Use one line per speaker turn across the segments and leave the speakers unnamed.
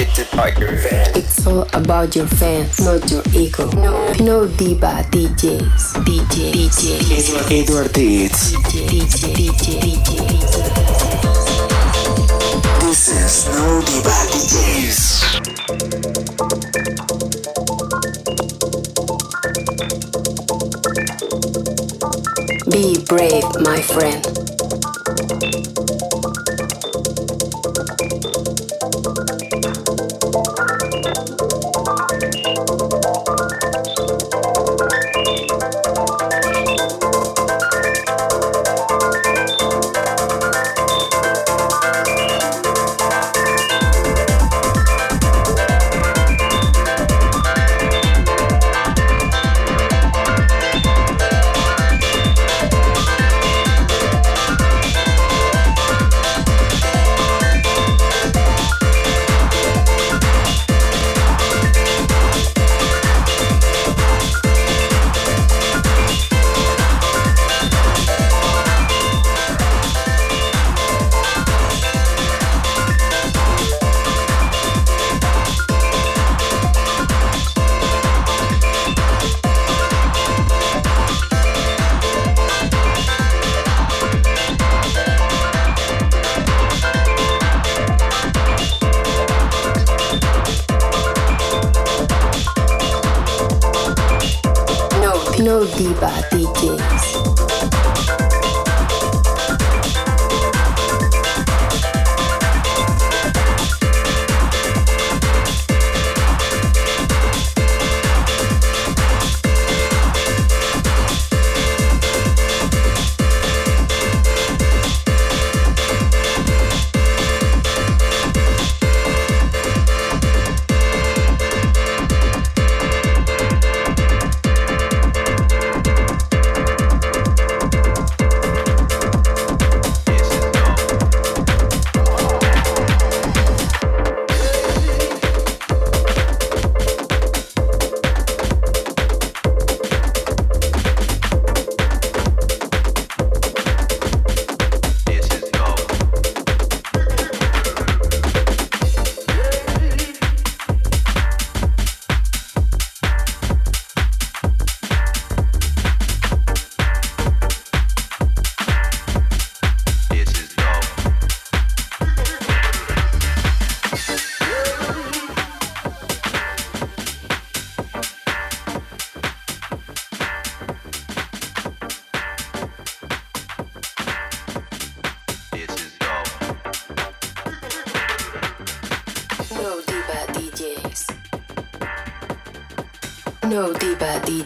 It's about your fans. It's all about your fans, not your ego. No, no diva DJs. DJ, DJ,
Edward, Edward Deeds.
DJ, DJ, DJ, DJ.
This is No Diva DJs.
Be brave, my friend.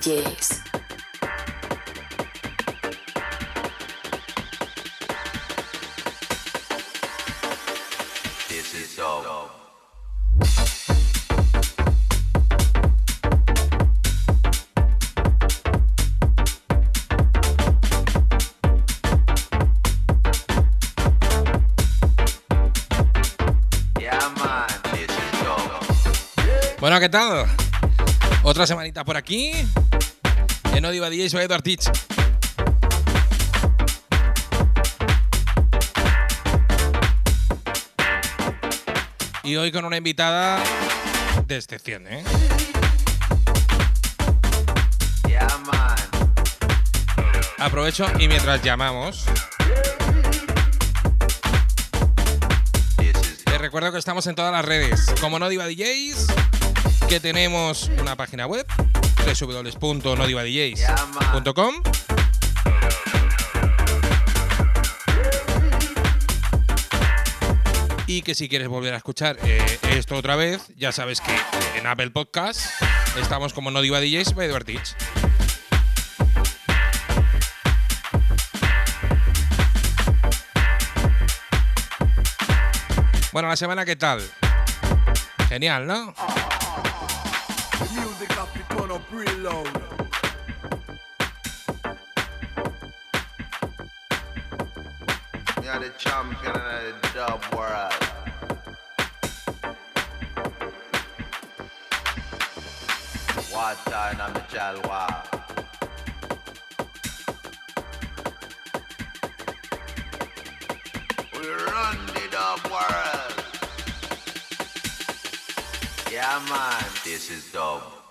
Diva DJs.
This is so. Yeah, man. This is so.
Bueno, ¿qué tal? Otra semanita por aquí. En Odiva DJ soy Edward Teach. Y hoy con una invitada de excepción, ¿eh? Aprovecho y mientras llamamos, te recuerdo que estamos en todas las redes, como No Diva DJs, que tenemos una página web, www.nodivadjs.com. Y que si quieres volver a escuchar eh, esto otra vez, ya sabes que en Apple Podcast estamos como No Diva DJs by Edward Teach. Bueno, la semana, ¿qué tal? Genial, ¿no?
Turn up real loud.
Are the champion of the dub world. Water in a Jalwa. We run the dub world. Yeah, man, this is dope.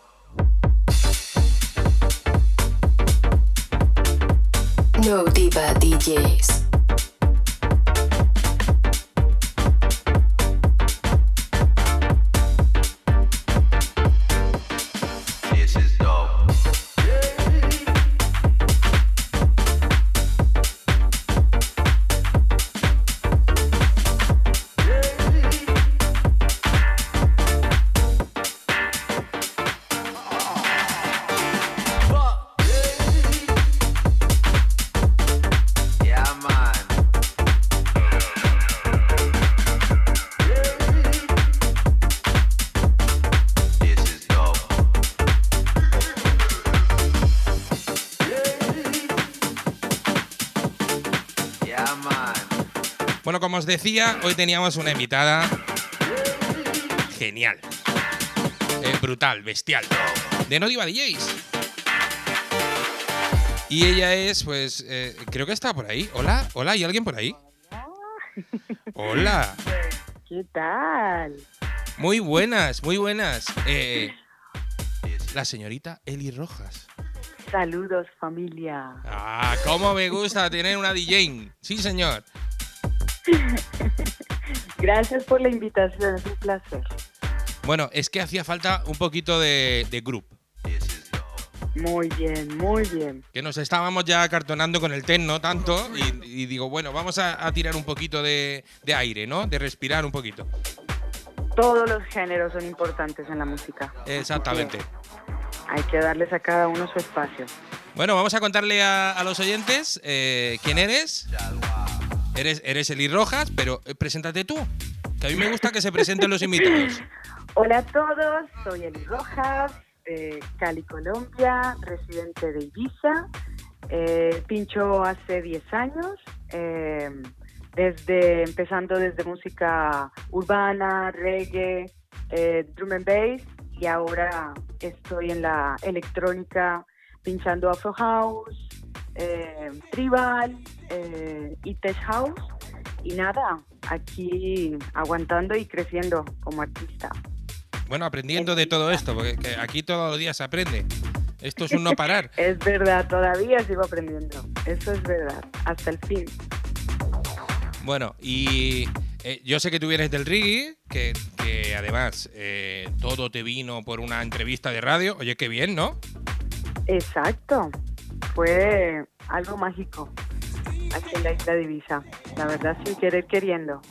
No Diva DJs.
Como os decía, hoy teníamos una invitada genial. Eh, brutal, bestial. De No Diva DJs. Y ella es, pues, eh, creo que está por ahí. Hola, hola, ¿hay alguien por ahí? Hola.
¿Qué tal?
Muy buenas, muy buenas. Eh, la señorita Eli Rojas.
Saludos familia.
Ah, cómo me gusta tener una DJ. Sí, señor.
Gracias por la invitación, es un placer.
Bueno, es que hacía falta un poquito de, de group.
Muy bien, muy bien.
Que nos estábamos ya cartonando con el techno tanto y, y digo, bueno, vamos a, a tirar un poquito de, de aire, ¿no? De respirar un poquito.
Todos los géneros son importantes en la música.
Exactamente.
Hay que darles a cada uno su espacio.
Bueno, vamos a contarle a, a los oyentes eh, quién eres. Eres, eres Eli Rojas, pero eh, preséntate tú. Que a mí me gusta que se presenten los invitados.
Hola a todos, soy Eli Rojas, de Cali, Colombia, residente de Ibiza. Eh, pincho hace 10 años, eh, desde, empezando desde música urbana, reggae, eh, drum and bass, y ahora estoy en la electrónica pinchando Afro House, eh, Tribal eh, y Tech House. Y nada, aquí aguantando y creciendo como artista.
Bueno, aprendiendo de todo esto, porque que aquí todos los días se aprende. Esto es un no parar.
Es verdad, todavía sigo aprendiendo. Eso es verdad, hasta el fin.
Bueno, y eh, yo sé que tú vienes del reggae, que, que además eh, todo te vino por una entrevista de radio. Oye, qué bien, ¿no?
Exacto. Fue algo mágico aquí en la isla de Ibiza. La verdad, sin querer queriendo.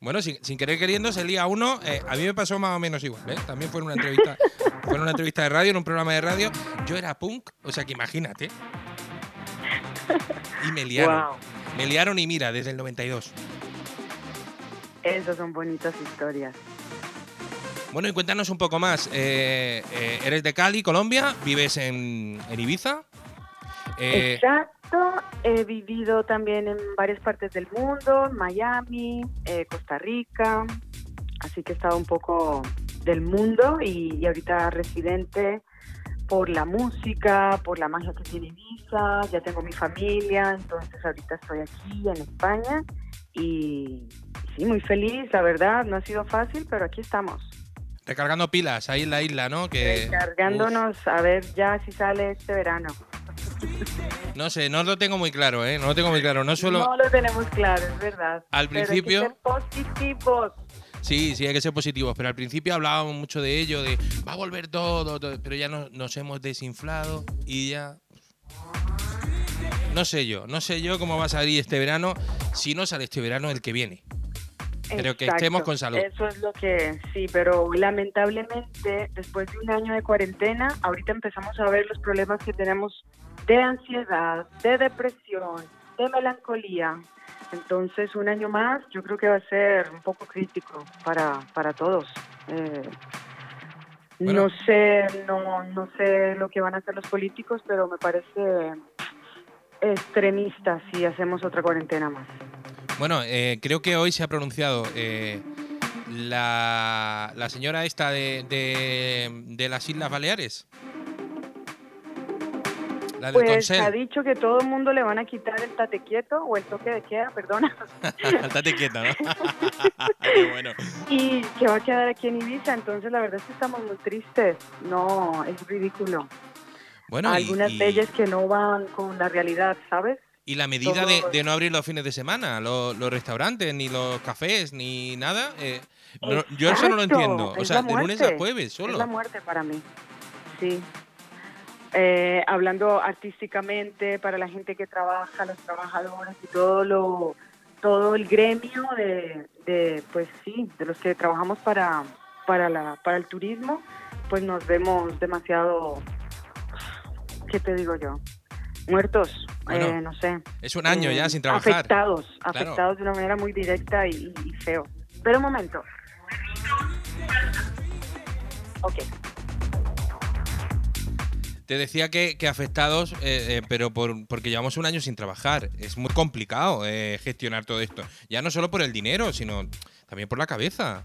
Bueno, sin, sin querer queriendo, se lía uno. eh, a mí me pasó más o menos igual, ¿eh? También fue en una entrevista, fue en una entrevista de radio, en un programa de radio. Yo era punk, o sea que imagínate. Y me liaron.
Wow.
Me liaron y mira, desde el 92.
Esas son bonitas historias.
Bueno, y cuéntanos un poco más. Eh, eh, eres de Cali, Colombia, vives en, en Ibiza. Eh,
Exacto. He vivido también en varias partes del mundo, Miami, eh, Costa Rica. Así que he estado un poco del mundo y, y ahorita residente por la música, por la magia que tiene Ibiza. Ya tengo mi familia, entonces ahorita estoy aquí en España y sí, muy feliz, la verdad. No ha sido fácil, pero aquí estamos.
Recargando pilas ahí en la isla, ¿no? Que,
Cargándonos a ver ya si sale este verano.
no sé, no lo tengo muy claro, ¿eh? No lo tengo muy claro. No suelo.
No lo tenemos claro, es verdad.
Al
Pero hay que
principio-
ser positivos.
Sí, sí, hay que ser positivos, pero al principio hablábamos mucho de ello, de va a volver todo, todo, pero ya no- nos hemos desinflado y ya... No sé yo, no sé yo cómo va a salir este verano, si no sale este verano el que viene. Pero que estemos con salud.
Eso es lo que sí, pero lamentablemente después de un año de cuarentena, ahorita empezamos a ver los problemas que tenemos de ansiedad, de depresión, de melancolía. Entonces, un año más yo creo que va a ser un poco crítico para, para todos. Eh,
Bueno.
No sé, no, no sé lo que van a hacer los políticos, pero me parece extremista si hacemos otra cuarentena más.
Bueno, eh, creo que hoy se ha pronunciado eh, la, la señora esta de, de- de las Islas Baleares. La del
Pues
Consell.
ha dicho que todo el mundo le van a quitar el tate quieto o el toque de queda, perdona,
Estate quieta, ¿no? Qué bueno.
y que va a quedar aquí en Ibiza. Entonces, la verdad es que estamos muy tristes. No, es ridículo.
Bueno, y,
Algunas
y-
leyes que no van con la realidad, ¿sabes?
Y la medida de, de no abrir los fines de semana, los, los restaurantes, ni los cafés, ni nada. eh, no- yo eso no lo entiendo. O sea, de lunes a jueves solo.
Es la muerte para mí. Sí. Eh, hablando artísticamente para la gente que trabaja, los trabajadores y todo lo todo el gremio de, de pues sí, de los que trabajamos para para la para el turismo, pues nos vemos demasiado ¿qué te digo yo? Muertos,
Bueno,
eh, no sé.
Es un año ya
eh,
sin trabajar.
Afectados,
Claro.
afectados de una manera muy directa y, y feo. Pero un momento. Ok.
Te decía que, que afectados, eh, eh, pero por, porque llevamos un año sin trabajar. Es muy complicado eh, gestionar todo esto. Ya no solo por el dinero, sino también por la cabeza.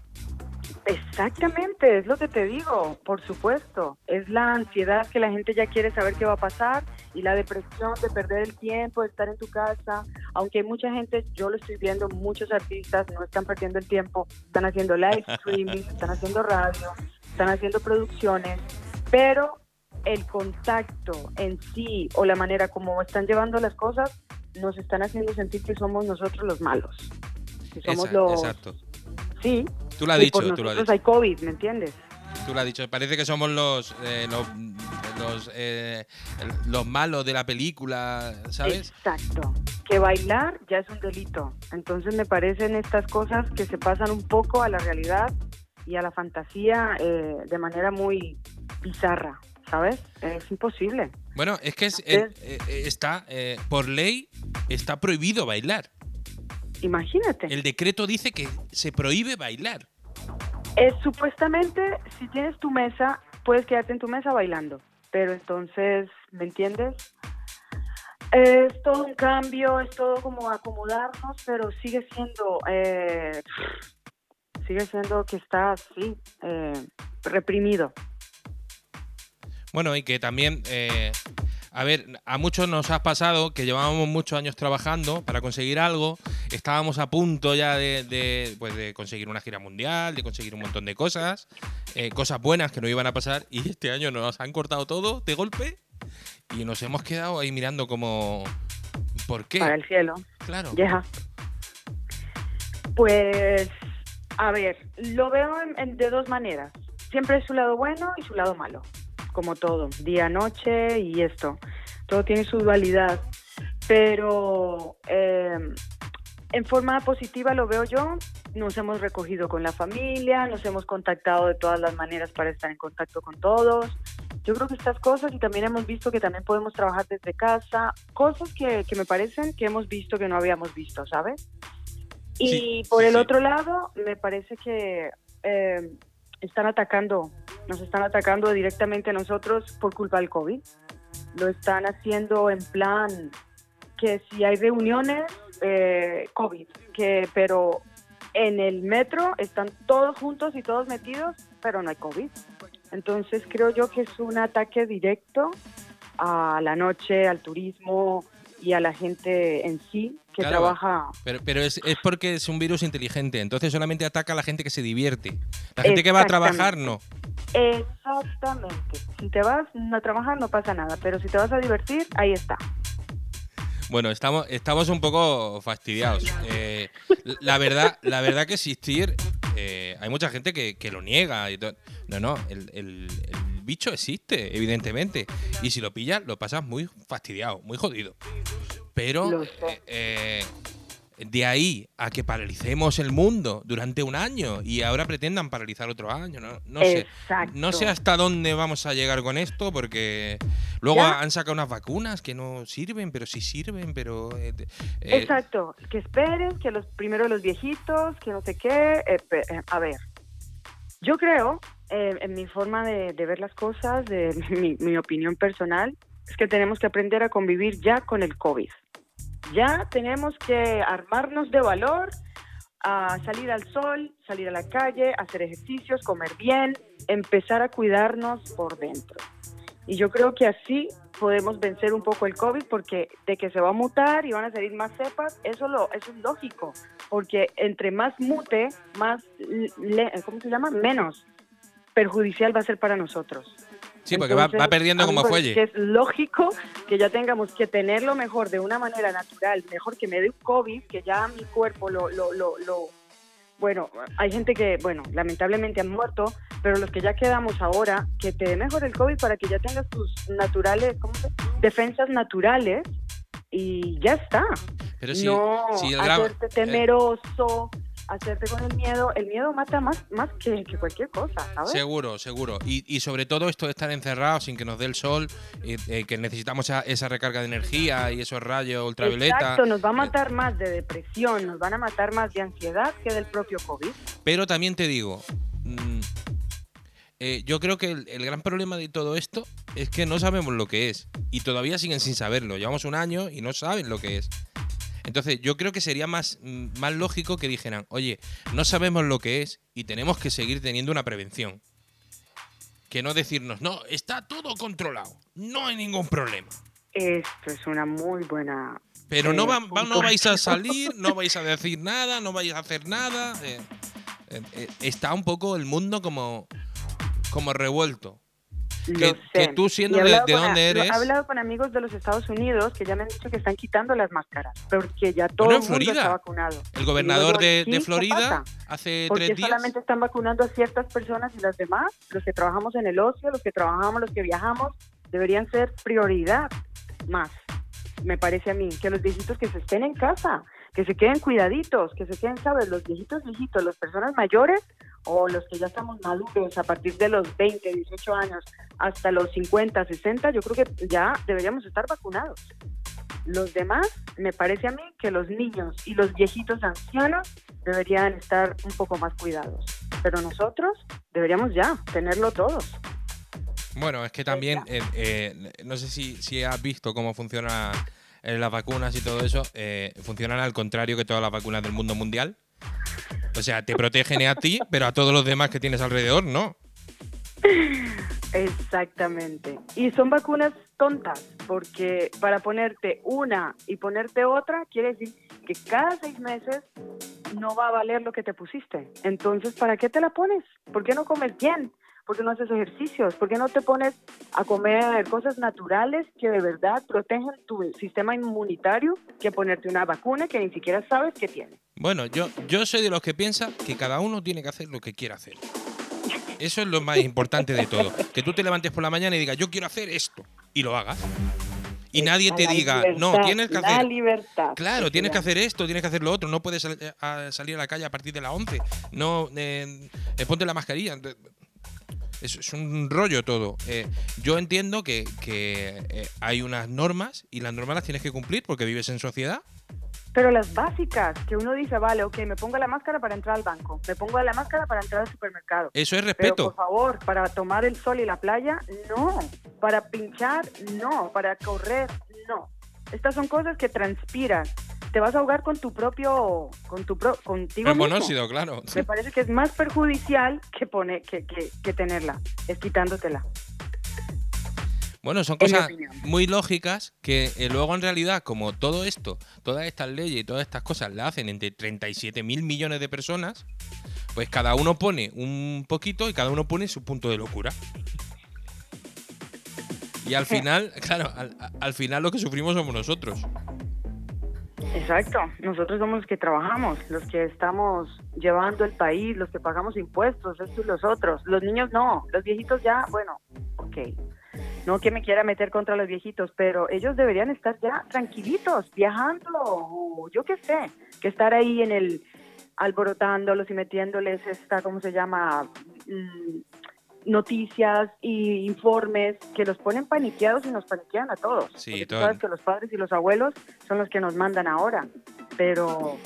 Exactamente, es lo que te digo, por supuesto. Es la ansiedad que la gente ya quiere saber qué va a pasar y la depresión de perder el tiempo, de estar en tu casa. Aunque hay mucha gente, yo lo estoy viendo, muchos artistas no están perdiendo el tiempo, están haciendo live streaming, están haciendo radio, están haciendo producciones, pero el contacto en sí o la manera como están llevando las cosas nos están haciendo sentir que somos nosotros los malos. Que somos
Esa-
los...
Exacto.
Sí.
Tú lo has
y
dicho,
por
tú lo has dicho.
hay COVID, ¿me entiendes?
Tú lo has dicho. Parece que somos los eh, los, los, eh, los malos de la película, ¿sabes?
Exacto. Que bailar ya es un delito. Entonces me parecen estas cosas que se pasan un poco a la realidad y a la fantasía eh, de manera muy bizarra, ¿sabes? Es imposible.
Bueno, es que es-
Entonces-
eh, eh, está, eh, por ley, está prohibido bailar.
Imagínate.
El decreto dice que se prohíbe bailar.
Es supuestamente, si tienes tu mesa, puedes quedarte en tu mesa bailando. Pero entonces, ¿me entiendes? Es todo un cambio, es todo como acomodarnos, pero sigue siendo, eh, sigue siendo que está así, eh, reprimido.
Bueno, y que también, eh, a ver, a muchos nos ha pasado que llevábamos muchos años trabajando para conseguir algo, estábamos a punto ya de, de, pues de conseguir una gira mundial, de conseguir un montón de cosas, eh, cosas buenas que no iban a pasar, y este año nos han cortado todo de golpe y nos hemos quedado ahí mirando como, ¿por qué?
Para el cielo.
Claro.
Ya. Pues, a ver, lo veo en- en- de dos maneras. Siempre es su lado bueno y su lado malo, como todo, día, noche y esto. Todo tiene su dualidad. Pero eh, en forma positiva lo veo yo. Nos hemos recogido con la familia, nos hemos contactado de todas las maneras para estar en contacto con todos. Yo creo que estas cosas y también hemos visto que también podemos trabajar desde casa, cosas que, que me parecen que hemos visto que no habíamos visto, ¿sabes? Y
Sí,
por
sí,
el
sí.
otro lado, me parece que eh, están atacando, nos están atacando directamente a nosotros por culpa del COVID. Lo están haciendo en plan que si hay reuniones, eh, COVID, que, pero en el metro están todos juntos y todos metidos, pero no hay COVID. Entonces creo yo que es un ataque directo a la noche, al turismo y a la gente en sí que
Claro.
trabaja.
Pero, pero es, es porque es un virus inteligente, entonces solamente ataca a la gente que se divierte. La gente que va a trabajar, no.
Exactamente. Si te vas a trabajar no pasa nada, pero si te vas a divertir, ahí está.
Bueno, estamos, estamos un poco fastidiados. Eh, la verdad, la verdad que existir, eh, hay mucha gente que, que lo niega. y no, no, el, el- el bicho existe, evidentemente. Y si lo pillas, lo pasas muy fastidiado, muy jodido. Pero eh, eh, de ahí a que paralicemos el mundo durante un año y ahora pretendan paralizar otro año, no, no sé. No sé hasta dónde vamos a llegar con esto, porque luego
Ya.
han sacado unas vacunas que no sirven, pero sí sirven, pero... eh, eh,
Exacto. Que esperen, que los primero los viejitos, que no sé qué. eh, eh, a ver, yo creo, eh, en mi forma de, de ver las cosas, de mi, mi opinión personal, es que tenemos que aprender a convivir ya con el COVID. Ya tenemos que armarnos de valor, a salir al sol, salir a la calle, hacer ejercicios, comer bien, empezar a cuidarnos por dentro. Y yo creo que así podemos vencer un poco el COVID porque de que se va a mutar y van a salir más cepas, eso, lo, eso es lógico, porque entre más mute, más, le- ¿cómo se llama? Menos perjudicial va a ser para nosotros.
Sí, porque va,
Entonces,
va perdiendo como fuelle.
es lógico que ya tengamos que tenerlo mejor de una manera natural, mejor que me dé COVID, que ya mi cuerpo lo, lo, lo, lo- Bueno, hay gente que, bueno, lamentablemente han muerto, pero los que ya quedamos ahora, que te dé mejor el COVID para que ya tengas tus naturales, ¿cómo se? Defensas naturales y ya está.
Pero sí,
no
sí, el gran-
hacerte
eh,
temeroso, hacerte con el miedo. El miedo mata más, más que, que cualquier cosa, ¿sabes?
Seguro, seguro. Y, y sobre todo esto de estar encerrados sin que nos dé el sol, eh, que necesitamos esa, esa recarga de energía y esos rayos ultravioleta.
Exacto, nos va a matar más de depresión, nos van a matar más de ansiedad que del propio COVID.
Pero también te digo, mm, eh, yo creo que el, el gran problema de todo esto es que no sabemos lo que es. Y todavía siguen sin saberlo. Llevamos un año y no saben lo que es. Entonces, yo creo que sería más, mm, más lógico que dijeran, oye, no sabemos lo que es y tenemos que seguir teniendo una prevención. Que no decirnos, no, está todo controlado, no hay ningún problema.
Esto es una muy buena...
Pero no,
eh,
va- va- no
punto.
vais a salir, no vais a decir nada, no vais a hacer nada. eh, eh, está un poco el mundo como, como revuelto.
Lo
que-
sé.
que tú siendo de- de dónde eres-
He hablado con amigos de los Estados Unidos que ya me han dicho que están quitando las máscaras, porque ya todo
Bueno, en
el mundo
Florida.
está vacunado.
El gobernador
digo
de,
¿sí?
de
¿Qué
Florida hace
Porque
tres días.
solamente están vacunando a ciertas personas y las demás, los que trabajamos en el ocio, los que trabajamos, los que viajamos, deberían ser prioridad más, me parece a mí, que los viejitos que se estén en casa, que se queden cuidaditos, que se queden, ¿sabes? Los viejitos, viejitos, las personas mayores o los que ya estamos maduros a partir de los 20, 18 años hasta los 50, 60, yo creo que ya deberíamos estar vacunados. Los demás, me parece a mí que los niños y los viejitos ancianos deberían estar un poco más cuidados. Pero nosotros deberíamos ya tenerlo todos.
Bueno, es que también, eh, eh, no sé si, si has visto cómo funcionan las vacunas y todo eso. eh, funcionan al contrario que todas las vacunas del mundo mundial. O sea, te protegen a ti, pero a todos los demás que tienes alrededor, no.
Exactamente. Y son vacunas tontas, porque para ponerte una y ponerte otra, quiere decir que cada seis meses no va a valer lo que te pusiste. Entonces, ¿para qué te la pones? ¿Por qué no comes bien? ¿Por qué no haces ejercicios? ¿Por qué no te pones a comer cosas naturales que de verdad protegen tu sistema inmunitario que ponerte una vacuna que ni siquiera sabes que tiene?
Bueno, yo, yo soy de los que piensa que cada uno tiene que hacer lo que quiera hacer. Eso es lo más importante de todo. Que tú te levantes por la mañana y digas, yo quiero hacer esto. Y lo hagas. Y nadie te
La
diga, no,
libertad,
tienes que
La
hacer.
libertad.
Claro, tienes que hacer esto, tienes que hacer lo otro. No puedes sal- a salir a la calle a partir de las 11. No, eh, eh, ponte la mascarilla. Es, es un rollo todo. Eh, yo entiendo que, que, eh, hay unas normas y las normas las tienes que cumplir porque vives en sociedad.
Pero las básicas, que uno dice, vale, ok, me pongo la máscara para entrar al banco, me pongo la máscara para entrar al supermercado.
Eso es
Pero
respeto.
por favor, para tomar el sol y la playa, no. Para pinchar, no. Para correr, no. Estas son cosas que transpiras. Te vas a ahogar con tu propio, con tu pro, contigo
Con
mismo.
monóxido, claro.
Me parece que es más perjudicial que, pone, que, que, que tenerla, es quitándotela.
Bueno, son cosas muy lógicas que eh, luego en realidad, como todo esto, todas estas leyes y todas estas cosas la hacen entre 37 mil millones de personas, pues cada uno pone un poquito y cada uno pone su punto de locura. Y al final, claro, al, al final lo que sufrimos somos nosotros.
Exacto, nosotros somos los que trabajamos, los que estamos llevando el país, los que pagamos impuestos, estos y los otros. Los niños no, los viejitos ya, bueno, ok. No que me quiera meter contra los viejitos, pero ellos deberían estar ya tranquilitos, viajando, o yo qué sé, que estar ahí en el alborotándolos y metiéndoles esta, ¿cómo se llama? Noticias y informes que los ponen paniqueados y nos paniquean a todos.
Sí,
Porque tú sabes que los padres y los abuelos son los que nos mandan ahora. Pero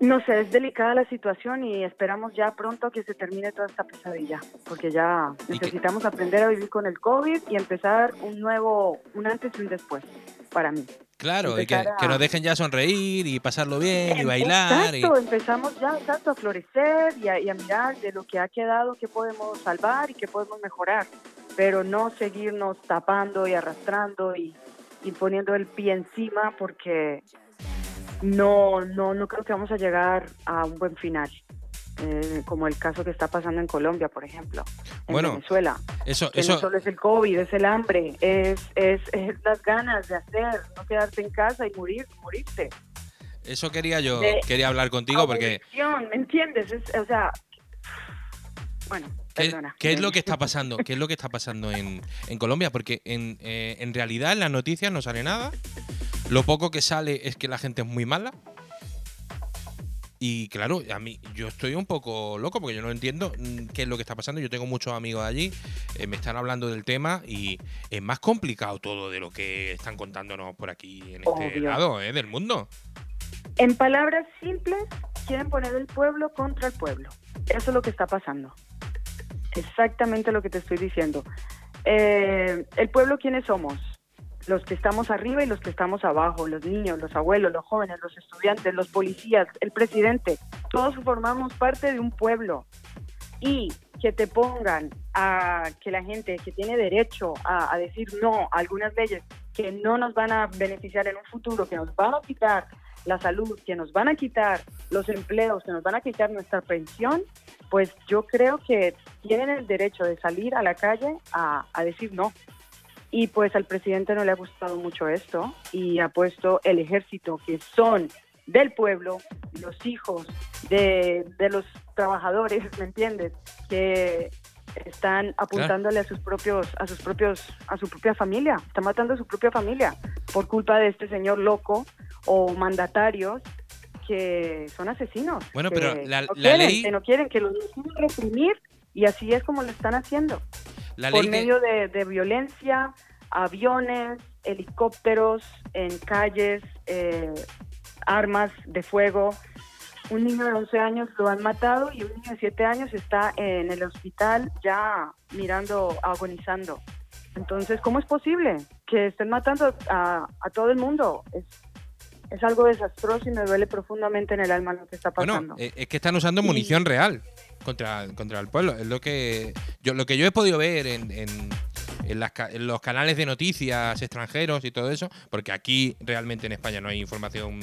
no sé, es delicada la situación y esperamos ya pronto que se termine toda esta pesadilla, porque ya necesitamos aprender a vivir con el COVID y empezar un nuevo, un antes y un después, para mí.
Claro, y que,
Empezar a-
que nos dejen ya sonreír y pasarlo bien y bailar. y-
Exacto, empezamos ya exacto, a florecer y a, y a mirar de lo que ha quedado, qué podemos salvar y qué podemos mejorar. pero no seguirnos tapando y arrastrando y, y poniendo el pie encima porque no, no, no creo que vamos a llegar a un buen final. Eh, como el caso que está pasando en Colombia, por ejemplo, en
Bueno,
Venezuela.
Eso,
Que
eso,
no solo es el COVID, es el hambre, es, es, es las ganas de hacer, no quedarte en casa y morir, morirte.
eso quería yo,
de
quería hablar contigo porque
¿me entiendes? Es- o sea, bueno,
¿qué,
perdona.
qué es lo que está pasando? ¿Qué es lo que está pasando en, en Colombia? Porque en, eh, en realidad en las noticias no sale nada. Lo poco que sale es que la gente es muy mala. Y claro, a mí yo estoy un poco loco porque yo no entiendo mm, qué es lo que está pasando. Yo tengo muchos amigos allí, eh, me están hablando del tema y es más complicado todo de lo que están contándonos por aquí en este
Obvio.
lado eh, del mundo.
En palabras simples, quieren poner el pueblo contra el pueblo. Eso es lo que está pasando. Exactamente lo que te estoy diciendo. Eh, el pueblo, ¿quiénes somos? Los que estamos arriba y los que estamos abajo, los niños, los abuelos, los jóvenes, los estudiantes, los policías, el presidente. Todos formamos parte de un pueblo. Y que te pongan a que la gente que tiene derecho a, decir no a algunas leyes que no nos van a beneficiar en un futuro, que nos van a quitar la salud, que nos van a quitar los empleos, que nos van a quitar nuestra pensión, pues yo creo que tienen el derecho de salir a la calle a decir no. Y pues al presidente no le ha gustado mucho esto y ha puesto el ejército, que son del pueblo, los hijos de, de los trabajadores, ¿me entiendes? Que están apuntándole a sus propios, a sus propios, a su propia familia, están matando a su propia familia por culpa de este señor loco o mandatarios que son asesinos.
Bueno,
que
pero la-
no
la
quieren,
ley-
que no quieren, que los quieren reprimir y así es como lo están haciendo
La
por
ley
medio de, de violencia, aviones, helicópteros en calles, eh, armas de fuego. Un niño de 11 años lo han matado y un niño de 7 años está en el hospital ya mirando, agonizando. Entonces, ¿cómo es posible que estén matando a, a todo el mundo? Es, es algo desastroso y me duele profundamente en el alma lo que está pasando.
Bueno, eh, es que están usando munición real contra, contra el pueblo. Es lo que yo, lo que yo he podido ver en, en- en las en los canales de noticias extranjeros y todo eso, porque aquí realmente en España no hay información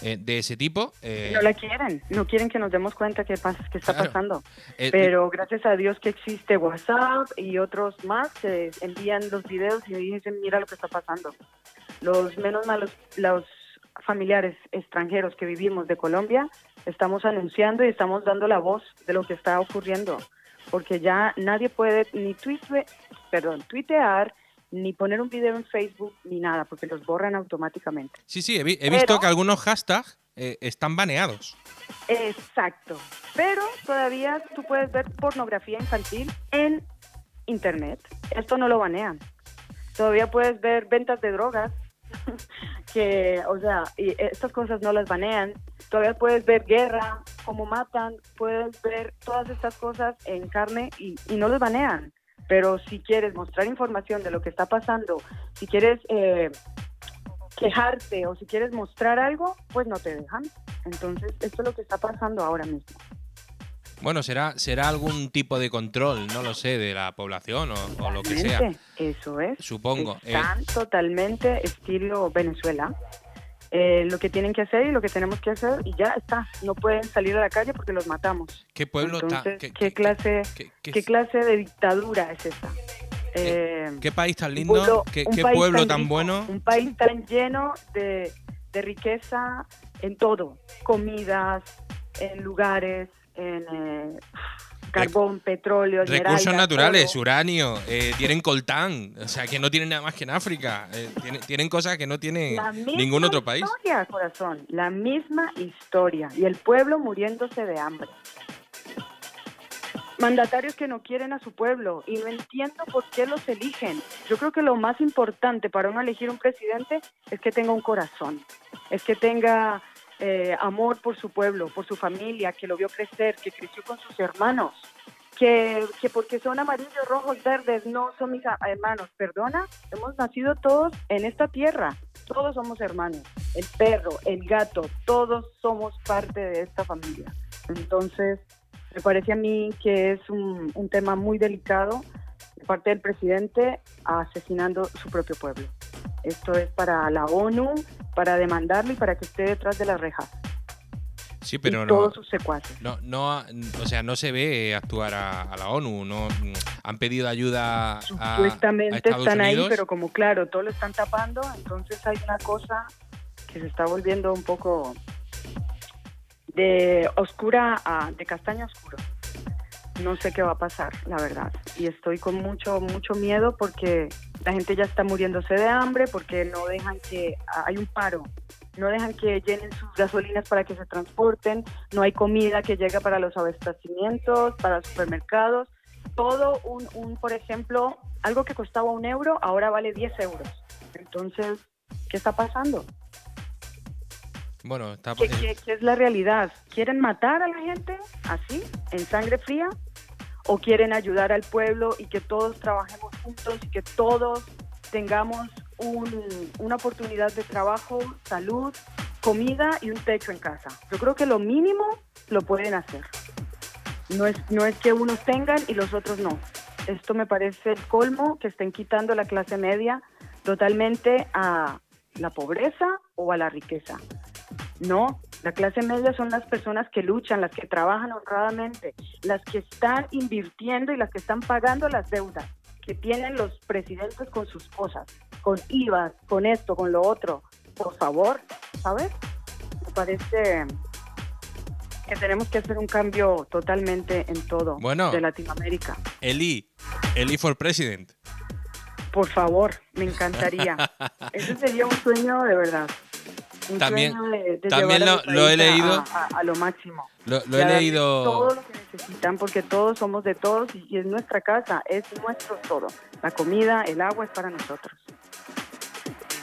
eh, de ese tipo. eh,
no la quieren, no quieren que nos demos cuenta qué, pasa, qué está
Claro.
pasando.
eh,
Pero gracias a Dios que existe WhatsApp y otros más que envían los videos y dicen, mira lo que está pasando. Los menos malos, los familiares extranjeros que vivimos de Colombia, estamos anunciando y estamos dando la voz de lo que está ocurriendo. Porque ya nadie puede ni tuite, perdón, tuitear, ni poner un video en Facebook, ni nada, porque los borran automáticamente.
sí, sí, he, vi- he visto
pero-
que algunos hashtags eh, están baneados.
Exacto. Pero todavía tú puedes ver pornografía infantil en Internet. Esto no lo banean. Todavía puedes ver ventas de drogas, que, o sea, estas cosas no las banean. Todavía puedes ver guerra, cómo matan, puedes ver todas estas cosas en carne y, y no los banean. Pero si quieres mostrar información de lo que está pasando, si quieres eh, quejarte o si quieres mostrar algo, pues no te dejan. Entonces, esto es lo que está pasando ahora mismo.
Bueno, será, será algún tipo de control, no lo sé, de la población o, o lo que sea.
Eso es.
Supongo. eh,
Están totalmente estilo Venezuela. Eh, lo que tienen que hacer y lo que tenemos que hacer y ya está. No pueden salir a la calle porque los matamos.
¿Qué pueblo tan-
Entonces,
qué-
¿qué,
qué-
clase,
qué- qué-
qué clase de dictadura es esta? Eh,
¿Qué país tan lindo?
pueblo-
¿Qué, pueblo
tan
tan
rico,
bueno?
Un país tan lleno de, de riqueza en todo, comidas, en lugares, en eh, carbón, petróleo,
Recursos naturales, uranio, eh, tienen coltán, o sea, que no tienen nada más que en África. eh, tienen, tienen cosas que no tiene
La misma
ningún otro país.
historia, corazón, la misma historia. Y el pueblo muriéndose de hambre. Mandatarios que no quieren a su pueblo y no entiendo por qué los eligen. Yo creo que lo más importante para uno elegir un presidente es que tenga un corazón, es que tenga eh, amor por su pueblo, por su familia, que lo vio crecer, que creció con sus hermanos. Que, que porque son amarillos, rojos, verdes, no son mis hermanos. Perdona, hemos nacido todos en esta tierra, todos somos hermanos. El perro, el gato, todos somos parte de esta familia. Entonces, me parece a mí que es un, un tema muy delicado. de parte del presidente asesinando su propio pueblo. Esto es para la ONU, para demandarlo y para que esté detrás de las rejas.
Sí, pero
y
no,
todos sus secuaces.
no, no, o sea, no se ve actuar a, a la ONU, no han pedido ayuda a, a
Supuestamente
Estados
están ahí, pero como claro, todo lo están tapando, entonces hay una cosa que se está volviendo un poco de oscura a de castaño oscuro. No sé qué va a pasar, la verdad. Y estoy con mucho, mucho miedo porque la gente ya está muriéndose de hambre, porque no dejan que hay un paro. No dejan que llenen sus gasolinas para que se transporten, no hay comida que llegue para los abastecimientos, para supermercados. Todo un, un, por ejemplo, algo que costaba un euro, ahora vale 10 euros. Entonces, ¿qué está pasando?
Bueno, está
¿Qué, qué- qué es la realidad? ¿Quieren matar a la gente así, en sangre fría? ¿O quieren ayudar al pueblo y que todos trabajemos juntos y que todos tengamos un- una oportunidad de trabajo, salud, comida y un techo en casa? Yo creo que lo mínimo lo pueden hacer. No es, no es que unos tengan y los otros no. Esto me parece el colmo que estén quitando la clase media totalmente a la pobreza o a la riqueza. No, la clase media son las personas que luchan, las que trabajan honradamente, las que están invirtiendo y las que están pagando las deudas que tienen los presidentes con sus cosas, con IVA, con esto, con lo otro. Por favor, ¿sabes? Me parece que tenemos que hacer un cambio totalmente en todo
Bueno.
de Latinoamérica.
Eli, Eli for President.
Por favor, me encantaría. Eso sería un sueño de verdad. Un
También-
sueño de, de
también lo- he
a-
leído.
a- a lo máximo.
Lo, he leído.
Todo lo que necesitan, porque todos somos de todos y, y es nuestra casa, es nuestro todo. La comida, el agua es para nosotros.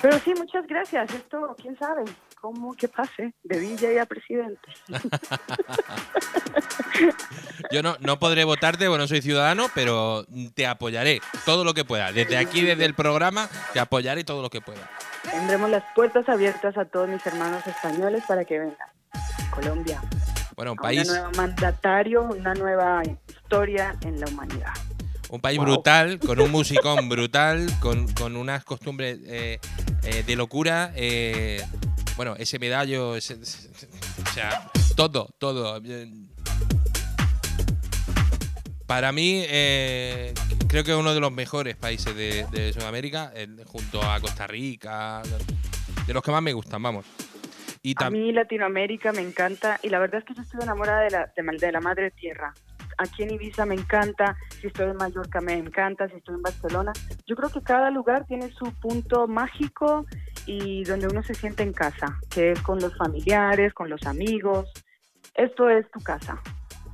Pero sí, muchas gracias. Esto, quién sabe cómo que pase de DJ a presidente.
Yo no, no podré votarte, bueno, soy ciudadano, pero te apoyaré todo lo que pueda. Desde aquí, desde el programa, te apoyaré todo lo que pueda.
Tendremos las puertas abiertas a todos mis hermanos españoles para que vengan. Colombia,
Bueno, un
a
país,
una nueva mandatario, una nueva historia en la humanidad.
un país
Wow.
brutal, con un musicón brutal, con, con unas costumbres eh, eh, de locura. eh, bueno, ese medallo, ese- ese- o sea, todo, todo. Para mí, eh, creo que es uno de los mejores países de, de Sudamérica, eh, junto a Costa Rica, de los que más me gustan, vamos. Y
A mí Latinoamérica me encanta y la verdad es que yo estoy enamorada de la, de la madre tierra. Aquí en Ibiza me encanta, si estoy en Mallorca me encanta, si estoy en Barcelona. Yo creo que cada lugar tiene su punto mágico y donde uno se siente en casa, que es con los familiares, con los amigos. Esto es tu casa.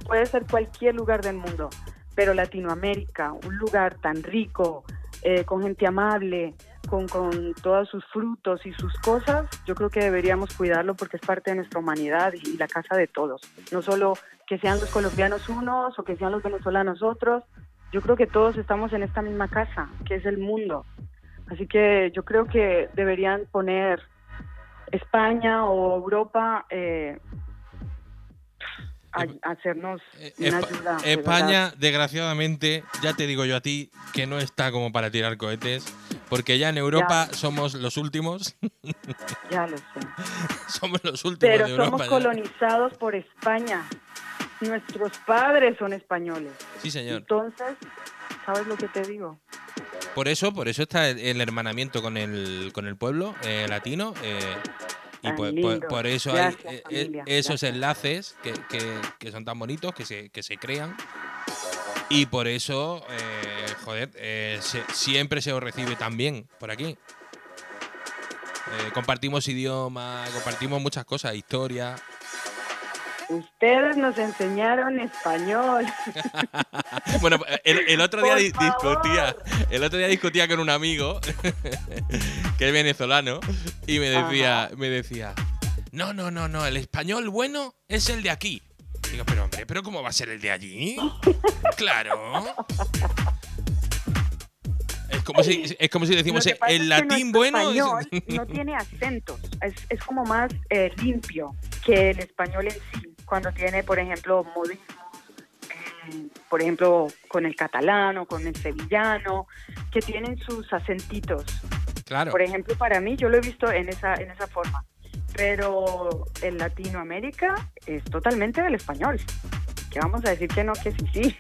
Puede ser cualquier lugar del mundo, pero Latinoamérica, un lugar tan rico, eh, con gente amable, con, con todos sus frutos y sus cosas, yo creo que deberíamos cuidarlo porque es parte de nuestra humanidad y, y la casa de todos. No solo que sean los colombianos unos o que sean los venezolanos otros, yo creo que todos estamos en esta misma casa, que es el mundo. Así que yo creo que deberían poner España o Europa eh, a, a hacernos
Eh,
una ayuda. de
España, desgraciadamente, ya te digo yo a ti que no está como para tirar cohetes, porque ya en Europa somos los últimos,
ya lo sé.
somos los últimos
Pero
de Europa.
somos
ya.
colonizados por España. Nuestros padres son españoles.
Sí, señor.
Entonces, ¿sabes lo que te digo?
Por eso, por eso está el, el hermanamiento con el, con el pueblo eh, latino. eh, y por,
lindo.
por- por eso
Gracias,
hay eh,
familia,
esos
gracias.
enlaces que, que- que son tan bonitos, que se, que se crean. Y por eso, eh, joder, eh, se- siempre se os recibe tan bien por aquí. Eh, compartimos idioma, compartimos muchas cosas, historia.
Ustedes nos enseñaron español.
Bueno, el, el otro día discutía, el otro día discutía con un amigo que es venezolano y me decía, me decía, no, no, no, no, el español bueno es el de aquí. Digo, pero hombre, pero cómo va a ser el de allí? Claro. Es como si, es como si decimos el latín bueno. es-
español no tiene acentos. Es, es como más eh, limpio que el español en sí. Cuando tiene, por ejemplo, modismos, por ejemplo, con el catalán o con el sevillano, que tienen sus acentitos.
Claro.
Por ejemplo, para mí, yo lo he visto en esa, en esa forma. Pero en Latinoamérica es totalmente del español. Vamos a decir que no, que sí, sí.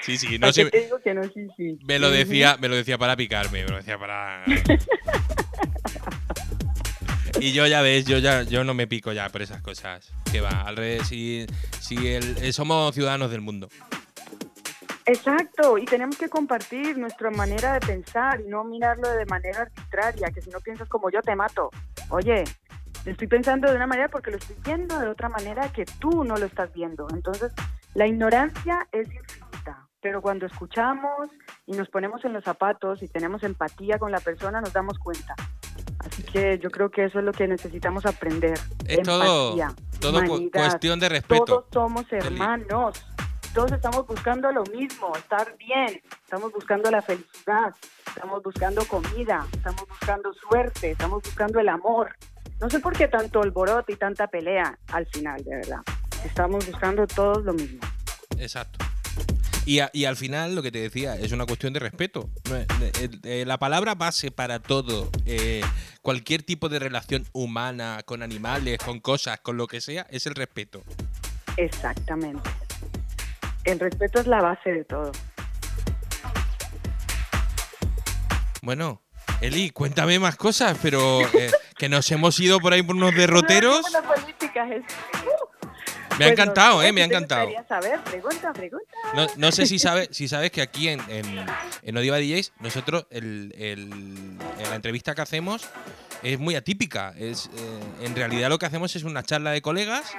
Sí, sí,
¿Para
no sé.
digo que no, sí, sí?
Me lo decía, me lo decía para picarme, me lo decía para. Y yo ya ves, yo ya yo no me pico ya por esas cosas. Que va, al revés, si, si el- eh, somos ciudadanos del mundo.
Exacto, y tenemos que compartir nuestra manera de pensar y no mirarlo de manera arbitraria, que si no piensas como yo te mato. Oye, estoy pensando de una manera porque lo estoy viendo de otra manera que tú no lo estás viendo. Entonces, la ignorancia es infinita, pero cuando escuchamos y nos ponemos en los zapatos y tenemos empatía con la persona, nos damos cuenta. Así que yo creo que eso es lo que necesitamos aprender.
Es todo,
empatía,
todo cu- cuestión de respeto.
Todos somos hermanos. Todos estamos buscando lo mismo, estar bien. Estamos buscando la felicidad. Estamos buscando comida. Estamos buscando suerte. Estamos buscando el amor. No sé por qué tanto alboroto y tanta pelea al final, de verdad. Estamos buscando todos lo mismo.
Exacto. Y, a- y al final, lo que te decía, es una cuestión de respeto. No es- eh, eh, la palabra base para todo, eh, cualquier tipo de relación humana, con animales, con cosas, con lo que sea, es el respeto.
Exactamente. El respeto es la base de todo.
Bueno, Eli, cuéntame más cosas, pero eh, que nos hemos ido por ahí por unos derroteros.
No, no, es-
Me ha encantado, eh, me ha encantado.
saber, pregunta, pregunta.
No, no sé si sabes, si sabes que aquí en, en, en Odiva DJs, nosotros el, el- la entrevista que hacemos es muy atípica. Es, eh, en realidad lo que hacemos es una charla de colegas.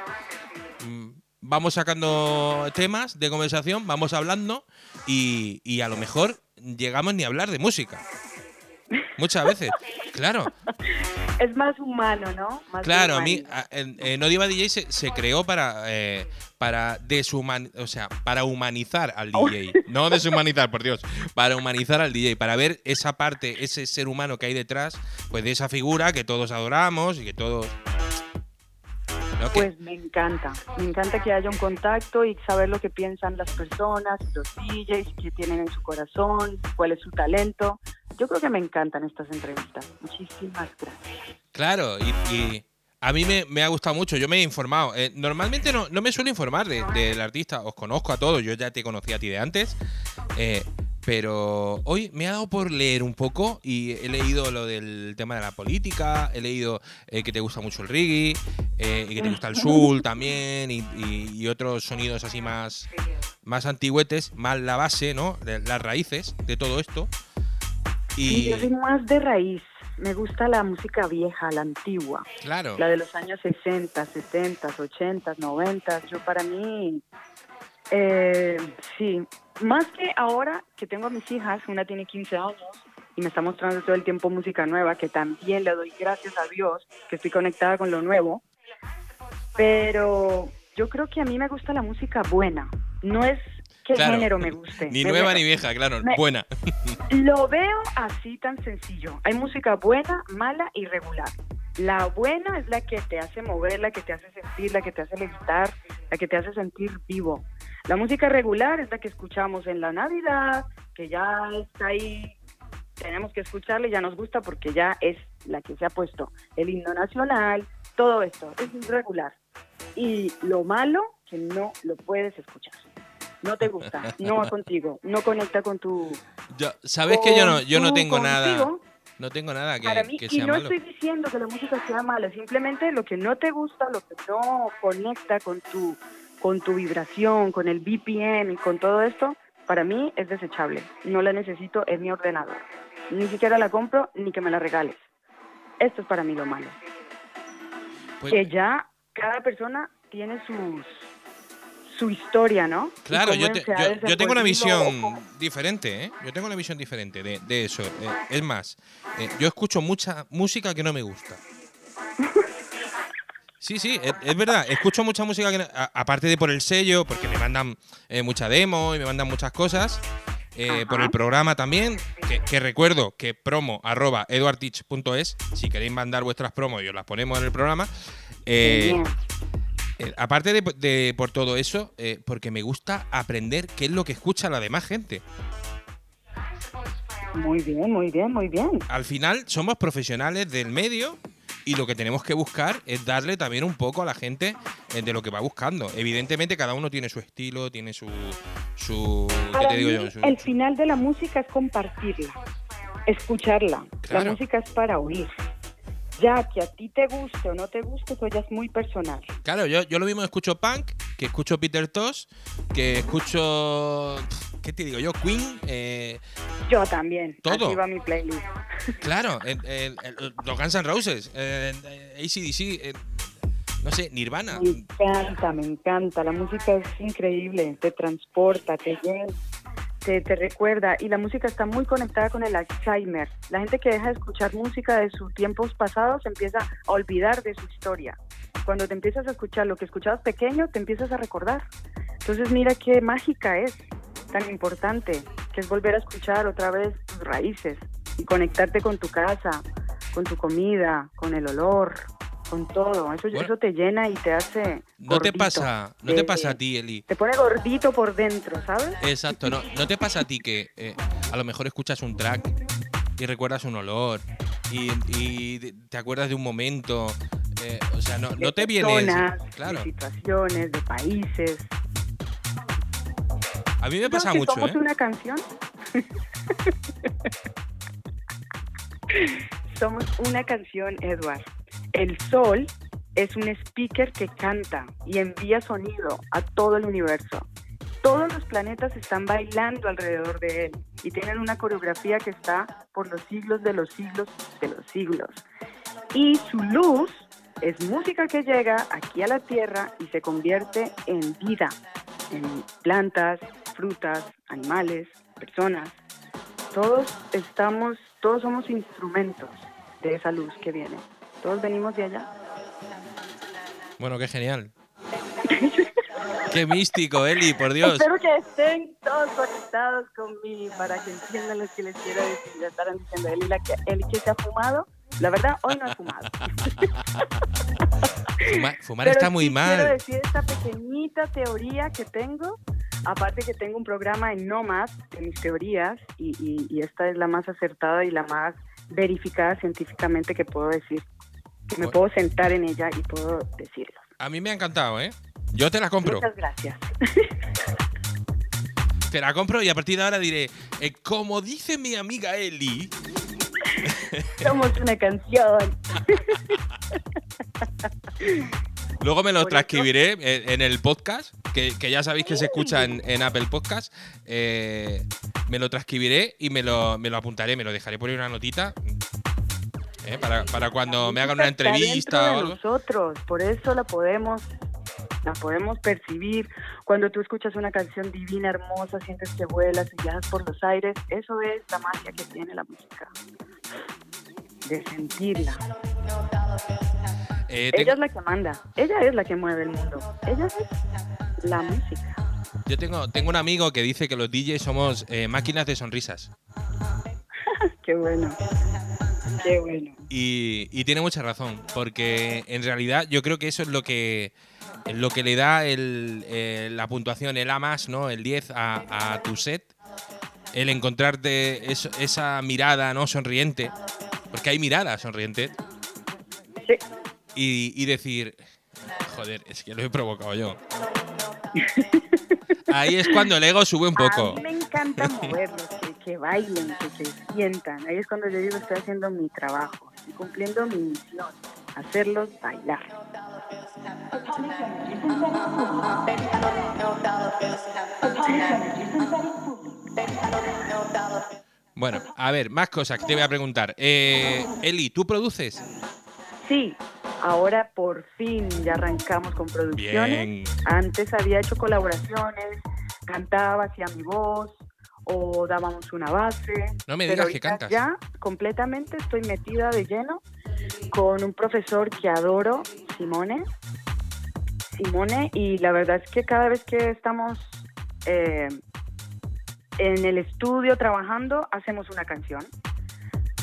mm, Vamos sacando temas de conversación, vamos hablando y, y a lo mejor llegamos ni a hablar de música. Muchas veces. Claro,
Es más humano, ¿no? Más
claro, a mí a- en, en Odiva DJ se, se creó para eh, para deshuman, o sea, para humanizar al DJ, no deshumanizar, por Dios, para humanizar al DJ, para ver esa parte, ese ser humano que hay detrás, pues de esa figura que todos adoramos y que todos
Pues me encanta, me encanta que haya un contacto y saber lo que piensan las personas, los DJs, qué tienen en su corazón, cuál es su talento. Yo creo que me encantan estas entrevistas. Muchísimas gracias.
Claro, y, y a mí me, me ha gustado mucho, yo me he informado. Eh, normalmente no, no me suelo informar de- del artista, os conozco a todos, yo ya te conocí a ti de antes, eh, pero hoy me ha dado por leer un poco y he leído lo del tema de la política, he leído eh, que te gusta mucho el reggae, eh, y que te gusta el soul también y, y- y otros sonidos así más, más antigüetes, más la base, ¿no? De- las raíces de todo esto.
Sí,
Y
yo soy más de raíz. Me gusta la música vieja, la antigua,
claro,
la de los años 60, 70, 80, 90. Yo para mí, eh, sí, más que ahora que tengo a mis hijas, una tiene 15 años y me está mostrando todo el tiempo música nueva, que también le doy gracias a Dios que estoy conectada con lo nuevo. Pero yo creo que a mí me gusta la música buena. No es qué
Claro.
género me guste.
ni
Me-
nueva ni vieja, claro,
me-
buena.
lo veo así tan sencillo. Hay música buena, mala y regular. La buena es la que te hace mover, la que te hace sentir, la que te hace levitar, la que te hace sentir vivo. La música regular es la que escuchamos en la Navidad, que ya está ahí, tenemos que escucharla y ya nos gusta porque ya es la que se ha puesto. El himno nacional, todo esto, es regular. Y lo malo, que no lo puedes escuchar. No te gusta, no va contigo, no conecta con tu,
Yo, Sabes que yo no, yo no tengo nada. No tengo nada que,
para mí,
que
y no
malo.
estoy diciendo que la música sea mala, simplemente lo que no te gusta, lo que no conecta con tu, con tu vibración, con el BPM y con todo esto, para mí es desechable. No la necesito en mi ordenador. Ni siquiera la compro ni que me la regales. Esto es para mí lo malo.
Pues,
que ya cada persona tiene sus su historia, ¿no?
Claro, yo, te- yo, yo tengo una visión diferente, ¿eh? Yo tengo una visión diferente de, de eso. Eh, es más, eh, yo escucho mucha música que no me gusta. Sí, sí, es, es verdad. Escucho mucha música que a- aparte de por el sello, porque me mandan eh, mucha demo y me mandan muchas cosas. eh, por el programa también, que, que recuerdo que promo arroba si queréis mandar vuestras promos y os las ponemos en el programa. Eh. Eh, aparte de, de por todo eso, eh, porque me gusta aprender qué es lo que escucha la demás gente.
Muy bien, muy bien, muy bien.
Al final somos profesionales del medio y lo que tenemos que buscar es darle también un poco a la gente eh, de lo que va buscando. Evidentemente cada uno tiene su estilo, tiene su... su ¿qué
Para
te digo
mí,
yo? Su-
el final de la música es compartirla, escucharla.
Claro.
La música es para oír. Ya que a ti te guste o no te guste, eso ya es muy personal.
Claro, yo, yo lo mismo escucho punk, que escucho Peter Tosh, que escucho... ¿Qué te digo yo? Queen, eh,
Yo también.
Todo.
Va mi playlist.
Claro, el- el- el- los Guns N' Roses, ACDC, no sé, Nirvana.
Me encanta, me encanta. La música es increíble, te transporta, te llena, te, te recuerda. Y la música está muy conectada con el Alzheimer. La gente que deja de escuchar música de sus tiempos pasados empieza a olvidar de su historia. Cuando te empiezas a escuchar lo que escuchabas pequeño, te empiezas a recordar. Entonces mira qué mágica es, tan importante, que es volver a escuchar otra vez tus raíces y conectarte con tu casa, con tu comida, con el olor, con todo. Eso,
Bueno.
eso te llena y te hace.
¿No te pasa, no te pasa a ti, Eli?
Te pone gordito por dentro, ¿sabes?
Exacto, no, ¿no te pasa a ti que eh, a lo mejor escuchas un track y recuerdas un olor y, y te acuerdas de un momento? eh, o sea, no, no te viene... Claro,
de situaciones, de países.
a mí me pasa mucho,
somos
¿eh?
una canción. somos una canción, Edward. El sol es un speaker que canta y envía sonido a todo el universo. Todos los planetas están bailando alrededor de él y tienen una coreografía que está por los siglos de los siglos de los siglos. Y su luz es música que llega aquí a la Tierra y se convierte en vida, en plantas, frutas, animales, personas. Todos estamos, todos somos instrumentos de esa luz que viene. Todos venimos de allá.
Bueno, qué genial. qué místico, Eli, por Dios.
Espero que estén todos conectados conmigo para que entiendan lo que les quiero decir. Ya estarán diciendo, Eli, la que, Eli, ¿qué se ha fumado? La verdad, hoy no he fumado.
Fuma- fumar
Pero
está muy
sí Quiero
mal.
decir esta pequeñita teoría que tengo. Aparte que tengo un programa en No Más de mis teorías y, y- y esta es la más acertada y la más verificada científicamente que puedo decir. Que me
Bueno.
puedo sentar en ella y puedo decirlo.
A mí me ha encantado, ¿eh? Yo te la compro.
Muchas gracias.
Te la compro y a partir de ahora diré, eh, como dice mi amiga Eli,
Somos una canción.
luego me lo transcribiré en el podcast, que, que ya sabéis que se escucha en, en Apple Podcast. eh, me lo transcribiré y me lo, me lo apuntaré, me lo dejaré por ahí una notita. eh, para, para cuando me hagan una entrevista
de
o algo.
nosotros, por eso la podemos la podemos percibir. Cuando tú escuchas una canción divina, hermosa, sientes que vuelas y viajas por los aires, eso es la magia que tiene la música. De sentirla.
Eh, tengo-
Ella es la que manda, ella es la que mueve el mundo, ella es la música.
yo tengo, tengo un amigo que dice que los DJs somos eh, máquinas de sonrisas.
Qué bueno, qué bueno.
Y, y tiene mucha razón, porque en realidad yo creo que eso es lo que lo que le da el, eh, la puntuación, el A más, ¿no? El 10 a, a tu set. El encontrarte eso- esa mirada no sonriente. Porque hay mirada sonriente.
Sí,
Y, y decir, joder, es que lo he provocado yo. Ahí es cuando el ego sube un poco.
A mí me encanta moverlos, que, que bailen, que se sientan. Ahí es cuando yo digo, estoy haciendo mi trabajo, estoy cumpliendo mi misión, hacerlos bailar.
Bueno, a ver, más cosas que te voy a preguntar. Eh, Eli, ¿tú produces?
Sí, ahora por fin ya arrancamos con producciones.
Bien.
Antes había hecho colaboraciones, cantaba, hacía mi voz o dábamos una base.
No me
pero
digas que cantas.
Ya completamente estoy metida de lleno con un profesor que adoro, Simone. Simone, y la verdad es que cada vez que estamos eh, en el estudio trabajando, hacemos una canción.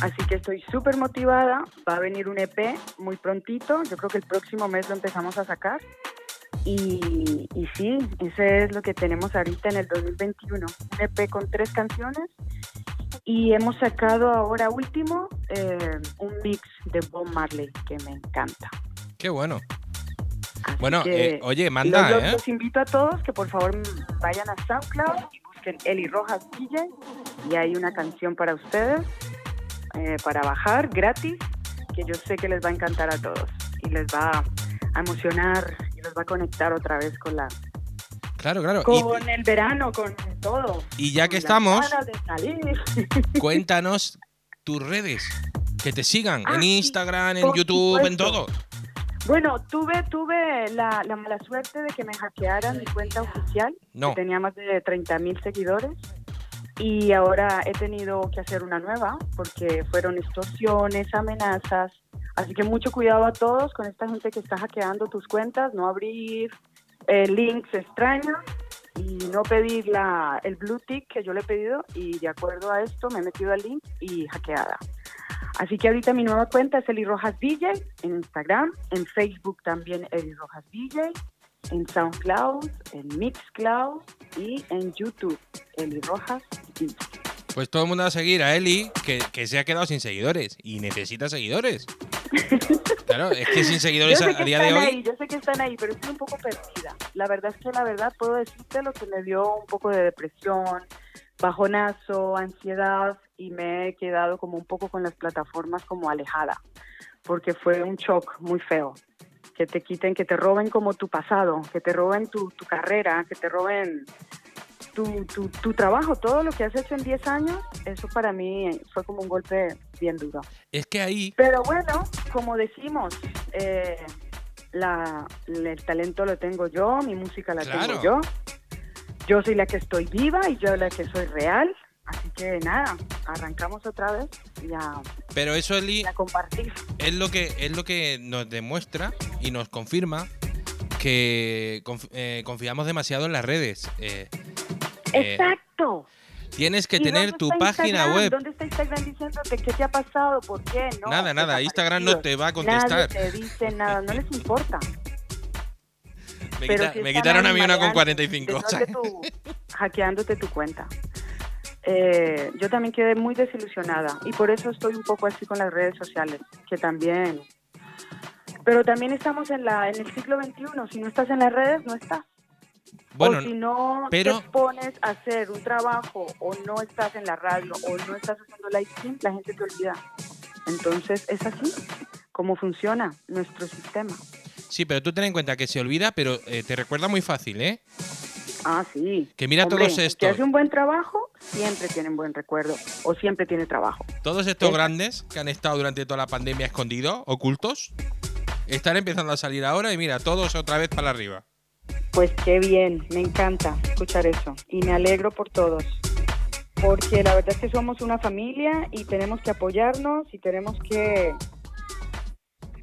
Así que estoy súper motivada. Va a venir un EP muy prontito. Yo creo que el próximo mes lo empezamos a sacar. Y, y sí, ese es lo que tenemos ahorita en el 2021. Un EP con tres canciones. Y hemos sacado ahora último eh, un mix de Bob Marley que me encanta.
Qué bueno.
Así
Bueno,
que
eh, oye, manda,
los,
¿eh?
los invito a todos que por favor vayan a SoundCloud y busquen Eli Rojas DJ y hay una canción para ustedes eh, para bajar gratis que yo sé que les va a encantar a todos y les va a emocionar y los va a conectar otra vez con la
Claro, claro. Y-
con el verano, con todo.
Y ya que estamos- cuéntanos tus redes. Que te sigan
Ah,
en
sí,
Instagram, en YouTube, en todo.
Bueno, tuve, tuve la, la mala suerte de que me hackearan mi cuenta oficial.
No.
que tenía más de 30 mil seguidores. Y ahora he tenido que hacer una nueva porque fueron extorsiones, amenazas. Así que mucho cuidado a todos con esta gente que está hackeando tus cuentas, no abrir eh, links extraños y no pedir la, el blue tick que yo le he pedido. Y de acuerdo a esto me he metido al link y hackeada. Así que ahorita mi nueva cuenta es Eli Rojas DJ en Instagram, en Facebook también Eli Rojas DJ, en SoundCloud, en Mixcloud y en YouTube Eli Rojas DJ.
Pues todo el mundo va a seguir a Eli, que, que se ha quedado sin seguidores. Y necesita seguidores. Claro, es que sin seguidores
Yo sé que
a día de
están
hoy.
ahí, yo sé que están ahí, pero estoy un poco perdida. La verdad es que la verdad puedo decirte lo que me dio un poco de depresión, bajonazo, ansiedad y me he quedado como un poco con las plataformas como alejada, porque fue un shock muy feo. Que te quiten, que te roben como tu pasado, que te roben tu, tu carrera, que te roben tu, tu, tu trabajo, todo lo que has hecho en 10 años, eso para mí fue como un golpe bien duro.
Es que ahí.
Pero bueno, como decimos, eh, la, el talento lo tengo yo, mi música la
Claro.
tengo yo. Yo soy la que estoy viva y yo la que soy real. Así que nada, arrancamos otra vez y a,
Pero eso, Eli,
y a compartir.
es lo que es lo que nos demuestra y nos confirma que conf- eh, confiamos demasiado en las redes. Eh, eh,
Exacto.
tienes que
¿Y
tener tu página
Instagram?
web.
¿Dónde está Instagram diciéndote qué te ha pasado? ¿Por qué? No,
Nada, nada, Instagram no te va a contestar.
Nadie te dice nada, no les importa.
Me, quita- quitaron a mí una con
mareando,
45. o sea,
dejándote tu- hackeándote tu cuenta. Eh, yo también quedé muy desilusionada y por eso estoy un poco así con las redes sociales, que también... Pero también estamos en, la, en el siglo XXI, si no estás en las redes, no estás.
bueno,
o si no
pero-
te pones a hacer un trabajo o no estás en la radio o no estás haciendo live stream, la gente te olvida. Entonces es así como funciona nuestro sistema.
sí, pero tú ten en cuenta que se olvida, pero eh, te recuerda muy fácil, ¿eh?
Ah, sí.
Que mira
Hombre,
todos estos.
Que hace un buen trabajo, siempre tiene un buen recuerdo. O siempre tiene trabajo.
Todos estos grandes que han estado durante toda la pandemia escondidos, ocultos, están empezando a salir ahora y mira, todos otra vez para arriba.
Pues qué bien, me encanta escuchar eso. Y me alegro por todos. Porque la verdad es que somos una familia y tenemos que apoyarnos y tenemos que,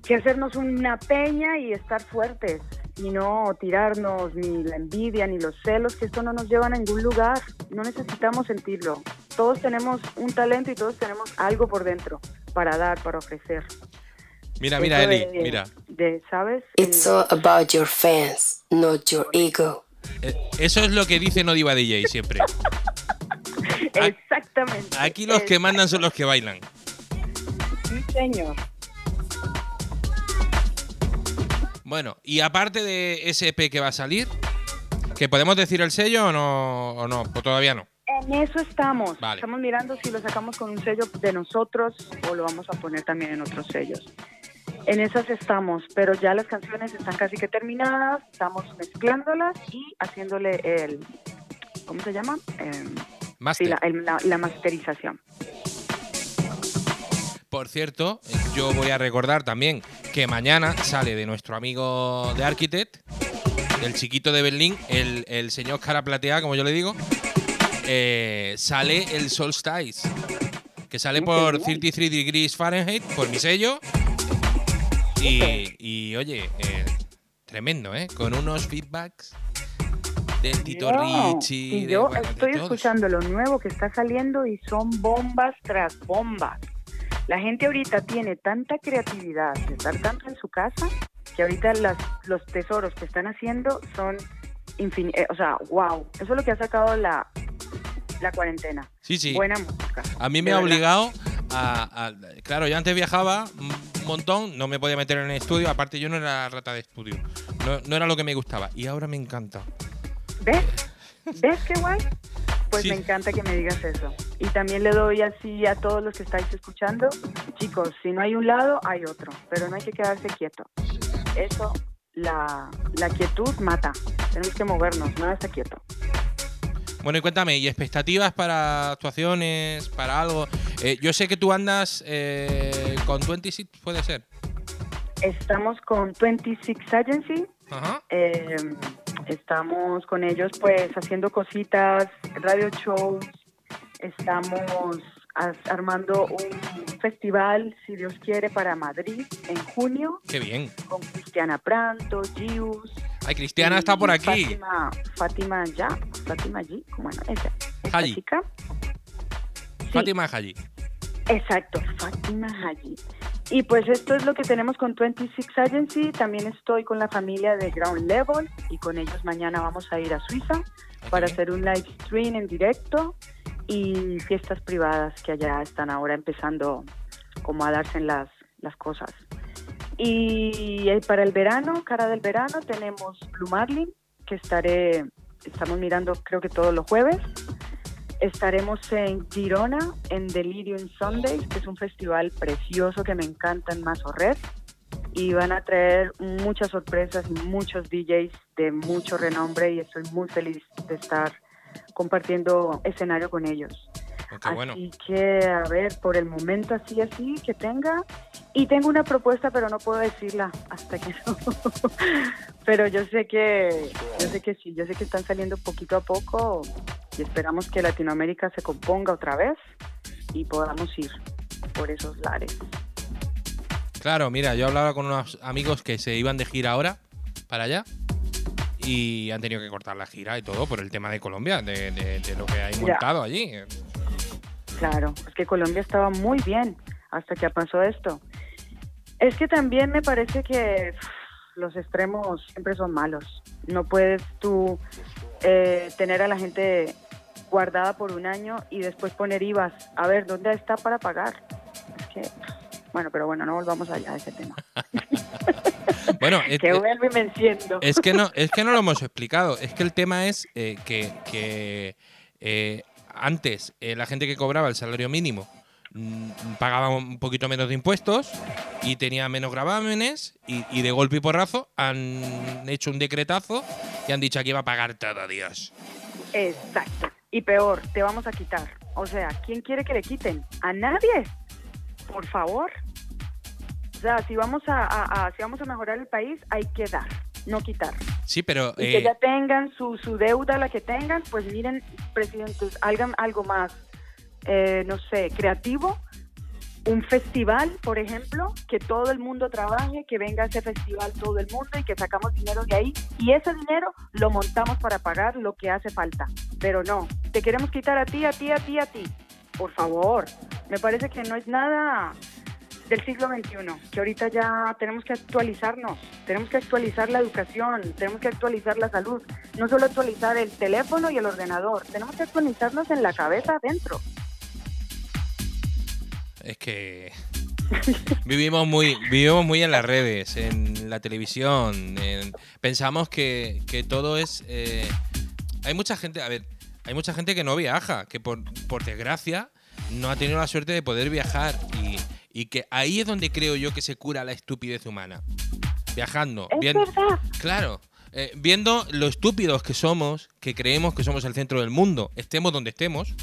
que hacernos una peña y estar fuertes. Y no tirarnos ni la envidia ni los celos, que esto no nos lleva a ningún lugar. No necesitamos sentirlo. Todos tenemos un talento y todos tenemos algo por dentro para dar, para ofrecer.
Mira, mira, Eli,
de-
mira.
De, ¿Sabes?
It's all about your fans, not your ego.
Eh, Eso es lo que dice No Diva DJ siempre.
Exactamente.
Aquí los que mandan son los que bailan.
Sí, señor.
Bueno, y aparte de ese EP que va a salir, ¿que podemos decir el sello o no? O no? Pues todavía no.
En eso estamos.
Vale.
Estamos mirando si lo sacamos con un sello de nosotros o lo vamos a poner también en otros sellos. En esas estamos, pero ya las canciones están casi que terminadas, estamos mezclándolas y haciéndole el, ¿cómo se llama?
Master.
sí, la, el- la- la masterización.
Por cierto, yo voy a recordar también que mañana sale de nuestro amigo de Architect, el chiquito de Berlín, el, el señor cara plateada, como yo le digo, eh, sale el Solstice, que sale
Qué
por
bien.
33 Degrees Fahrenheit, por mi sello. Y, y, oye, eh, tremendo, ¿eh? Con unos feedbacks del Tito
No,
Ricci.
y
de-
yo
bueno,
estoy escuchando lo nuevo que está saliendo y son bombas tras bombas. La gente ahorita tiene tanta creatividad de estar tanto en su casa que ahorita las, los tesoros que están haciendo son infinitos. o sea, wow. Eso es lo que ha sacado la, la cuarentena.
Sí, sí.
Buena música.
A mí me ha obligado a, a- Claro, yo antes viajaba un montón, no me podía meter en el estudio, aparte yo no era rata de estudio. No, no era lo que me gustaba. Y ahora me encanta.
¿Ves? ¿Ves qué guay? Pues
Sí.
me encanta que me digas eso. Y también le doy así a todos los que estáis escuchando, chicos, si no hay un lado, hay otro, pero no hay que quedarse quieto. Eso, la, la quietud mata. Tenemos que movernos, no estar quieto.
Bueno, y cuéntame, ¿y expectativas para actuaciones, para algo? Eh, yo sé que tú andas eh, con 26, puede ser.
Estamos con 26 Agency,
Ajá.
eh, estamos con ellos pues haciendo cositas, radio shows, estamos armando un festival, si Dios quiere, para Madrid en junio.
Qué bien.
con Cristiana Pranto, Gius.
Ay, Cristiana está por aquí.
Fátima, Fátima ya, Fátima G, bueno, ella, esta chica. Sí,
Fátima Haji.
Exacto, Fátima Haji. Y pues esto es lo que tenemos con 26 Agency. También estoy con la familia de Ground Level y con ellos mañana vamos a ir a Suiza para hacer un live stream en directo y fiestas privadas que allá están ahora empezando como a darse en las, las cosas. Y eh, para el verano, cara del verano, tenemos Blue Marlin, que estaré, estamos mirando creo que todos los jueves. Estaremos en Girona, en Delirium Sundays, que es un festival precioso que me encanta en Mazo Red. Y van a traer muchas sorpresas y muchos DJs de mucho renombre y estoy muy feliz de estar compartiendo escenario con ellos.
Bueno.
Así que, a ver, por el momento así, así, que tenga. Y tengo una propuesta, pero no puedo decirla hasta que no. pero yo sé que, yo sé que sí, yo sé que están saliendo poquito a poco y esperamos que Latinoamérica se componga otra vez y podamos ir por esos lares.
Claro, mira, yo hablaba con unos amigos que se iban de gira ahora para allá y han tenido que cortar la gira y todo por el tema de Colombia, de, de- de lo que hay
Ya.
montado allí.
Claro, es que Colombia estaba muy bien hasta que pasó esto. Es que también me parece que pff, los extremos siempre son malos. No puedes tú eh, tener a la gente guardada por un año y después poner IVAs. A ver, ¿dónde está para pagar? Es que, bueno, pero bueno, no volvamos allá a ese tema.
Bueno, es,
Que vuelvo y me enciendo.
es que no, es que no lo hemos explicado. Es que el tema es eh, que, que, eh, antes eh, la gente que cobraba el salario mínimo mm, pagaba un poquito menos de impuestos y tenía menos gravámenes y, de golpe y porrazo han hecho un decretazo y han dicho aquí va a pagar todo, Dios.
Exacto. Y peor, te vamos a quitar. O sea, ¿quién quiere que le quiten? ¿A nadie? Por favor. O sea, si vamos a- si vamos a mejorar el país, hay que dar, no quitar.
Sí, pero
Y que
eh,
ya tengan su, su deuda, la que tengan, pues miren, presidentes, hagan algo más, eh, no sé, creativo. Un festival, por ejemplo, que todo el mundo trabaje, que venga a ese festival todo el mundo y que sacamos dinero de ahí. Y ese dinero lo montamos para pagar lo que hace falta. Pero no, te queremos quitar a ti, a ti, a ti, a ti. Por favor, me parece que no es nada del siglo XXI, que ahorita ya tenemos que actualizarnos, tenemos que actualizar la educación, tenemos que actualizar la salud, no solo actualizar el teléfono y el ordenador, tenemos que actualizarnos en la cabeza adentro.
es que vivimos muy, vivimos muy en las redes, en la televisión. en- pensamos que, que todo es. eh, hay mucha gente, a ver, hay mucha gente que no viaja, que por, por desgracia no ha tenido la suerte de poder viajar. Y, que ahí es donde creo yo que se cura la estupidez humana. Viajando.
Es
viendo-
verdad.
Claro. eh, viendo lo estúpidos que somos, que creemos que somos el centro del mundo, estemos donde estemos.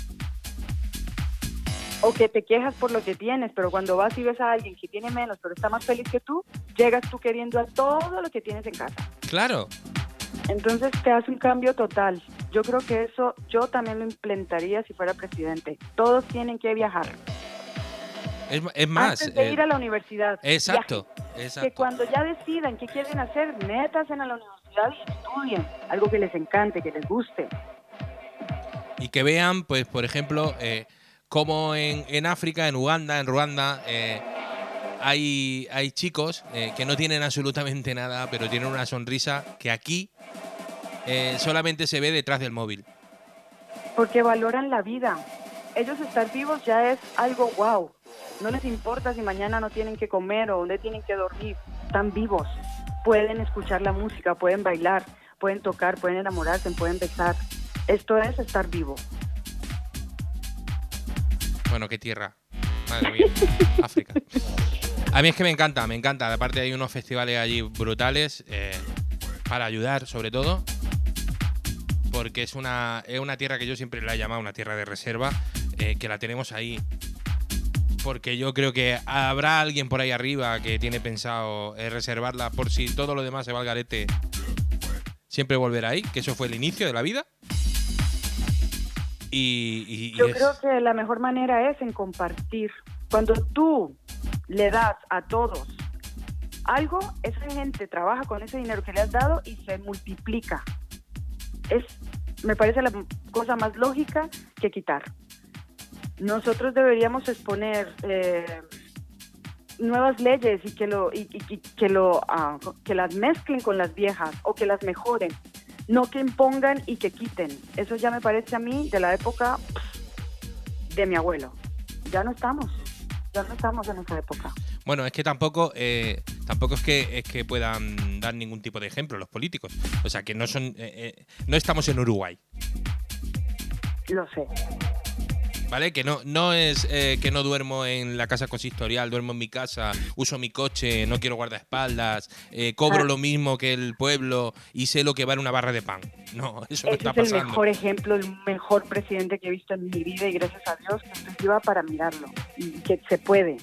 O que te quejas por lo que tienes, pero cuando vas y ves a alguien que tiene menos, pero está más feliz que tú, llegas tú queriendo a todo lo que tienes en casa.
Claro.
Entonces te hace un cambio total. Yo creo que eso yo también lo implementaría si fuera presidente. Todos tienen que viajar.
Es, es más.
Antes de
eh,
ir a la universidad.
exacto.
viajen. que
Exacto.
cuando ya decidan qué quieren hacer, métanse a la universidad y estudien algo que les encante, que les guste.
y que vean, pues, por ejemplo, eh, cómo en, en África, en Uganda, en Ruanda, eh, hay, hay chicos eh, que no tienen absolutamente nada, pero tienen una sonrisa que aquí eh, solamente se ve detrás del móvil.
Porque valoran la vida. Ellos estar vivos ya es algo wow. No les importa si mañana no tienen que comer o dónde tienen que dormir. Están vivos. Pueden escuchar la música, pueden bailar, pueden tocar, pueden enamorarse, pueden besar. Esto es estar vivo.
Bueno, qué tierra. Madre mía. África. A mí es que me encanta, me encanta. Aparte hay unos festivales allí brutales eh, para ayudar, sobre todo. Porque es una, es una tierra que yo siempre la he llamado una tierra de reserva, eh, que la tenemos ahí. Porque yo creo que habrá alguien por ahí arriba que tiene pensado eh, reservarla por si todo lo demás se va al garete. Siempre volverá ahí, que eso fue el inicio de la vida. Y, y- y
Yo
es-
creo que la mejor manera es en compartir. Cuando tú le das a todos algo, esa gente trabaja con ese dinero que le has dado y se multiplica. Es, me parece la cosa más lógica que quitar. Nosotros deberíamos exponer eh, nuevas leyes y que lo y, y- y que lo ah, que las mezclen con las viejas o que las mejoren, no que impongan y que quiten. Eso ya me parece a mí de la época de mi abuelo. Ya no estamos, ya no estamos en esa época.
Bueno, es que tampoco, eh, tampoco es que es que puedan dar ningún tipo de ejemplo los políticos. O sea, que no son, eh, eh, no estamos en Uruguay,
Lo sé.
¿Vale? Que no, no es eh, que no duermo en la casa consistorial, duermo en mi casa, uso mi coche, no quiero guardaespaldas, eh, cobro
Ah.
lo mismo que el pueblo y sé lo que vale una barra de pan. No, eso no está
es el
pasando.
mejor ejemplo, el mejor presidente que he visto en mi vida y gracias a Dios que estoy viva para mirarlo. Y que se puede,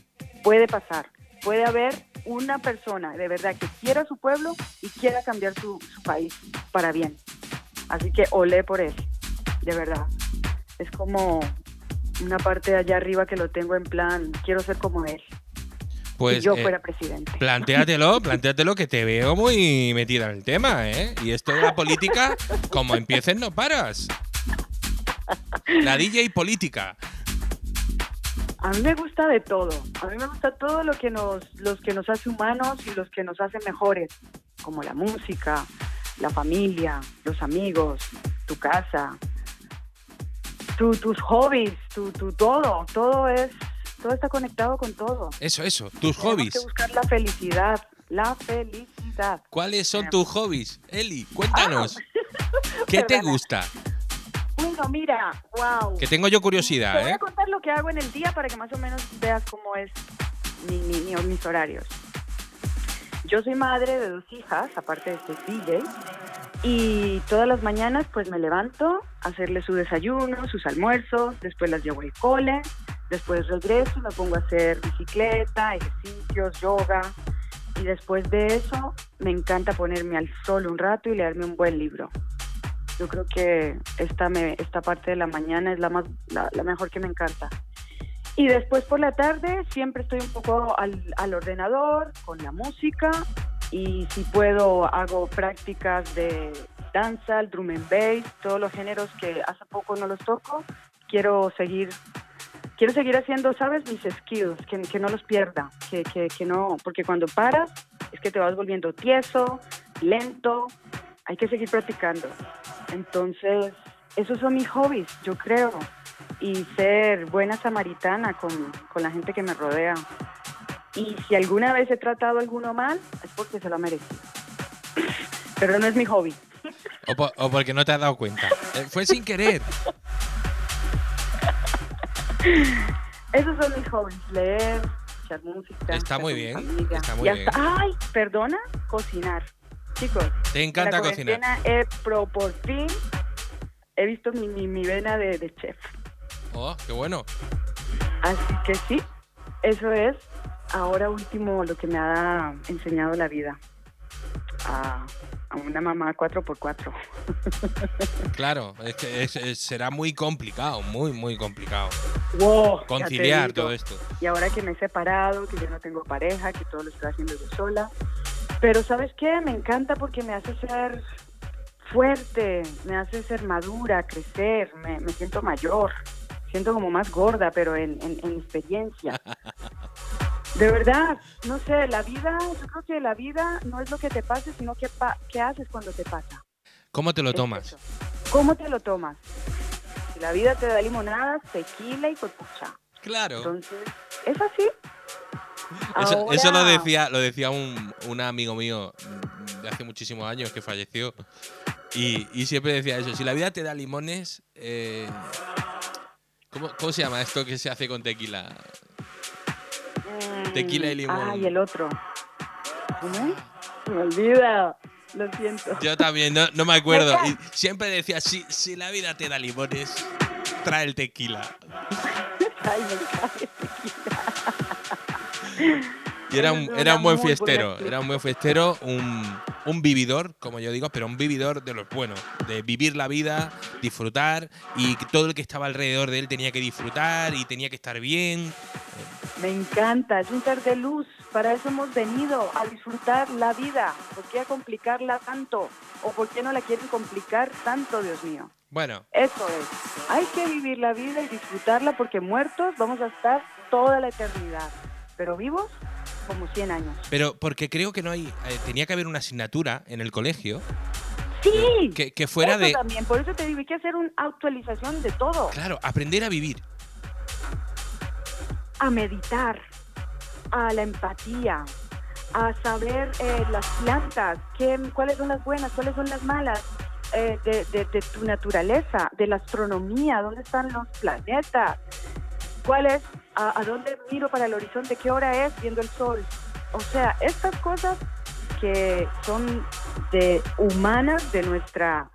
puede pasar. Puede haber una persona de verdad que quiera su pueblo y quiera cambiar su, su país para bien. Así que olé por él, de verdad. Es como una parte de allá arriba que lo tengo en plan, quiero ser como él.
Pues
si yo
eh,
fuera presidente.
Plantéatelo, plantéatelo que te veo muy metida en el tema, ¿eh? Y esto de la política, como empieces no paras. La DJ política.
A mí me gusta de todo. A mí me gusta todo lo que nos, los que nos hace humanos y los que nos hace mejores, como la música, la familia, los amigos, tu casa, tu- tus hobbies, tu, tu todo. Todo es, todo está conectado con todo.
Eso, eso, tus
Tenemos
hobbies.
que buscar la felicidad, la felicidad.
¿Cuáles son tus hobbies? Eli, cuéntanos. ¿Qué te gusta?
Bueno, mira, wow.
Que tengo yo
Te
curiosidad,
voy
¿eh?
a contar lo que hago en el día para que más o menos veas cómo es mi, mi- mi- mis horarios. Yo soy madre de dos hijas, aparte de ser DJ, y todas las mañanas pues me levanto a hacerles su desayuno, sus almuerzos, después las llevo al cole, después regreso, me pongo a hacer bicicleta, ejercicios, yoga, y después de eso me encanta ponerme al sol un rato y leerme un buen libro. Yo creo que esta, me, esta parte de la mañana es la, más, la mejor que me encanta. Y después por la tarde siempre estoy un poco al, al ordenador con la música y si puedo hago prácticas de danza, el drum and bass, todos los géneros que hace poco no los toco. Quiero seguir quiero seguir haciendo, ¿sabes? Mis skills, que, que no los pierda, que, que, que no, porque cuando paras es que te vas volviendo tieso, lento, hay que seguir practicando. Entonces, esos son mis hobbies, yo creo, y ser buena samaritana con, con la gente que me rodea. Y si alguna vez he tratado a alguno mal, es porque se lo ha merecido. Pero no es mi hobby.
O, po- o porque no te has dado cuenta. Eh, fue sin querer.
Esos son mis hobbies, leer, escuchar música.
Está muy bien, está muy
Y hasta- Ay, perdona, cocinar. Chicos,
Te encanta
en la
cocinar.
He, pro- por fin he visto mi, mi, mi vena de, de chef.
Oh, qué bueno.
Así que sí, eso es ahora último lo que me ha enseñado la vida. A, a una mamá 4x4.
Claro, es que es- es- será muy complicado, muy, muy complicado.
Wow,
Conciliar todo esto.
Y ahora que me he separado, que yo no tengo pareja, que todo lo estoy haciendo yo sola. Pero ¿sabes qué? Me encanta porque me hace ser fuerte, me hace ser madura, crecer, me, me siento mayor, siento como más gorda, pero en, en- en experiencia. De verdad, no sé, la vida, yo creo que la vida no es lo que te pase, sino qué, pa- qué haces cuando te pasa.
¿Cómo te lo
Es
tomas?
eso. ¿Cómo te lo tomas? Si la vida te da limonadas, tequila y copucha.
Claro.
Entonces, ¿es así?
Eso,
Ahora-
eso lo decía, lo decía un, un amigo mío de hace muchísimos años que falleció. Y, y siempre decía eso. Si la vida te da limones. eh, ¿cómo, cómo se llama esto que se hace con tequila? Tequila y limón.
Ay, el otro. ¿Cómo? Se me olvida. Lo siento.
Yo también, no, no me acuerdo. Y siempre decía, si, si la vida te da limones, trae el tequila.
Ay, me cae.
Y era un, era un buen fiestero, era un buen fiestero, un, un vividor, como yo digo, pero un vividor de los buenos, de vivir la vida, disfrutar, y todo el que estaba alrededor de él tenía que disfrutar y tenía que estar bien.
Me encanta, es un ser de luz. Para eso hemos venido, a disfrutar la vida. ¿Por qué a complicarla tanto? ¿O por qué no la quieren complicar tanto, Dios mío?
Bueno,
Eso es. Hay que vivir la vida y disfrutarla porque muertos vamos a estar toda la eternidad. Pero vivos, como 100 años.
pero porque creo que no hay, eh, tenía que haber una asignatura en el colegio
Sí.
que, que fuera
eso
de,
también. Por eso te digo, hay que hacer una actualización de todo.
claro, aprender a vivir.
A meditar, a la empatía, a saber eh, las plantas, qué, cuáles son las buenas, cuáles son las malas, eh, de, tu naturaleza, de la astronomía, dónde están los planetas, cuál es, a, a dónde miro para el horizonte, qué hora es viendo el sol. O sea, estas cosas que son de humanas de nuestra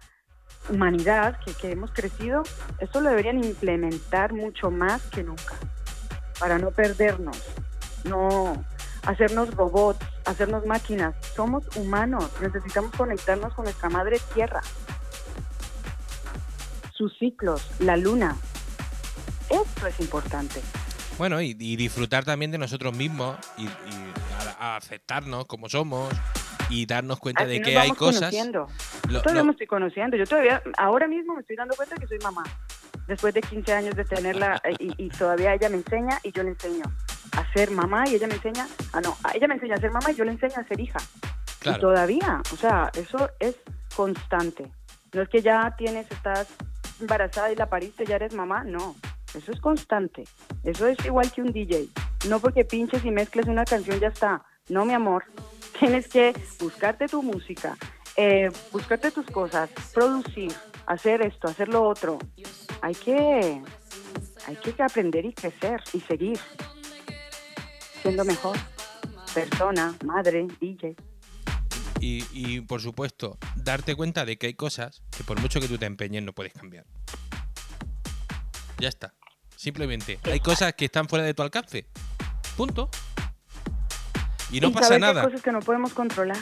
humanidad, que, que hemos crecido, esto lo deberían implementar mucho más que nunca para no perdernos, no hacernos robots, hacernos máquinas. Somos humanos, necesitamos conectarnos con nuestra madre tierra, sus ciclos, la luna. Esto es importante.
Bueno, y, y disfrutar también de nosotros mismos y, y a- a aceptarnos como somos y darnos cuenta
Así
de que hay cosas.
conociendo.
lo-
todavía
lo-
me estoy conociendo. Yo todavía, ahora mismo me estoy dando cuenta que soy mamá. Después de 15 años de tenerla eh, y, y todavía ella me enseña y yo le enseño a ser mamá y ella me enseña, ah no, a ella me enseña a ser mamá y yo le enseño a ser hija. Y todavía, o sea, eso es constante. No es que ya tienes, estás embarazada y la pariste, ya eres mamá, no. Eso es constante. Eso es igual que un DJ. No porque pinches y mezcles una canción ya está. No, mi amor. Tienes que buscarte tu música, eh, buscarte tus cosas, producir, hacer esto, hacer lo otro. Hay que, hay que aprender y crecer y seguir siendo mejor persona, madre, DJ.
Y, y, por supuesto, darte cuenta de que hay cosas que por mucho que tú te empeñes no puedes cambiar. Ya está. Simplemente, hay cosas que están fuera de tu alcance. Punto. Y no
Y
pasa
que hay
nada.
cosas que no podemos controlar.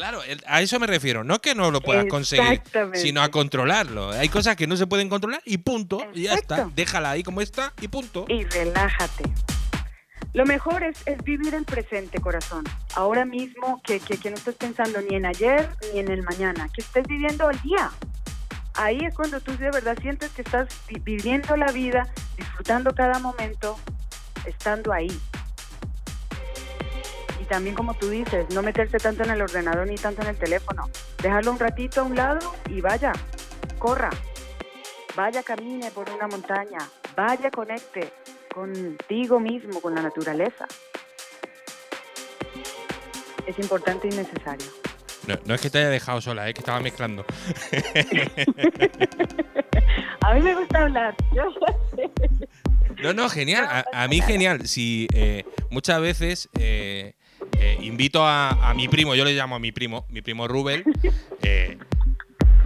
Claro, a eso me refiero. No que no lo puedas conseguir, sino a controlarlo. Hay cosas que no se pueden controlar y punto. Y ya está. Déjala ahí como está y punto.
y relájate. Lo mejor es, es vivir el presente, corazón. Ahora mismo, que, que, que no estés pensando ni en ayer ni en el mañana, que estés viviendo el día. Ahí es cuando tú de verdad sientes que estás vi- viviendo la vida, disfrutando cada momento, estando ahí. También, como tú dices, no meterse tanto en el ordenador ni tanto en el teléfono. Dejarlo un ratito a un lado y vaya, corra. Vaya, camine por una montaña. Vaya, conecte contigo mismo, con la naturaleza. Es importante y necesario.
No, no es que te haya dejado sola, es que estaba mezclando.
A mí me gusta hablar. Yo sé.
No, no, genial. A, a mí genial. Si eh, muchas veces eh, eh, invito a, a mi primo, yo le llamo a mi primo, mi primo Rubel, eh,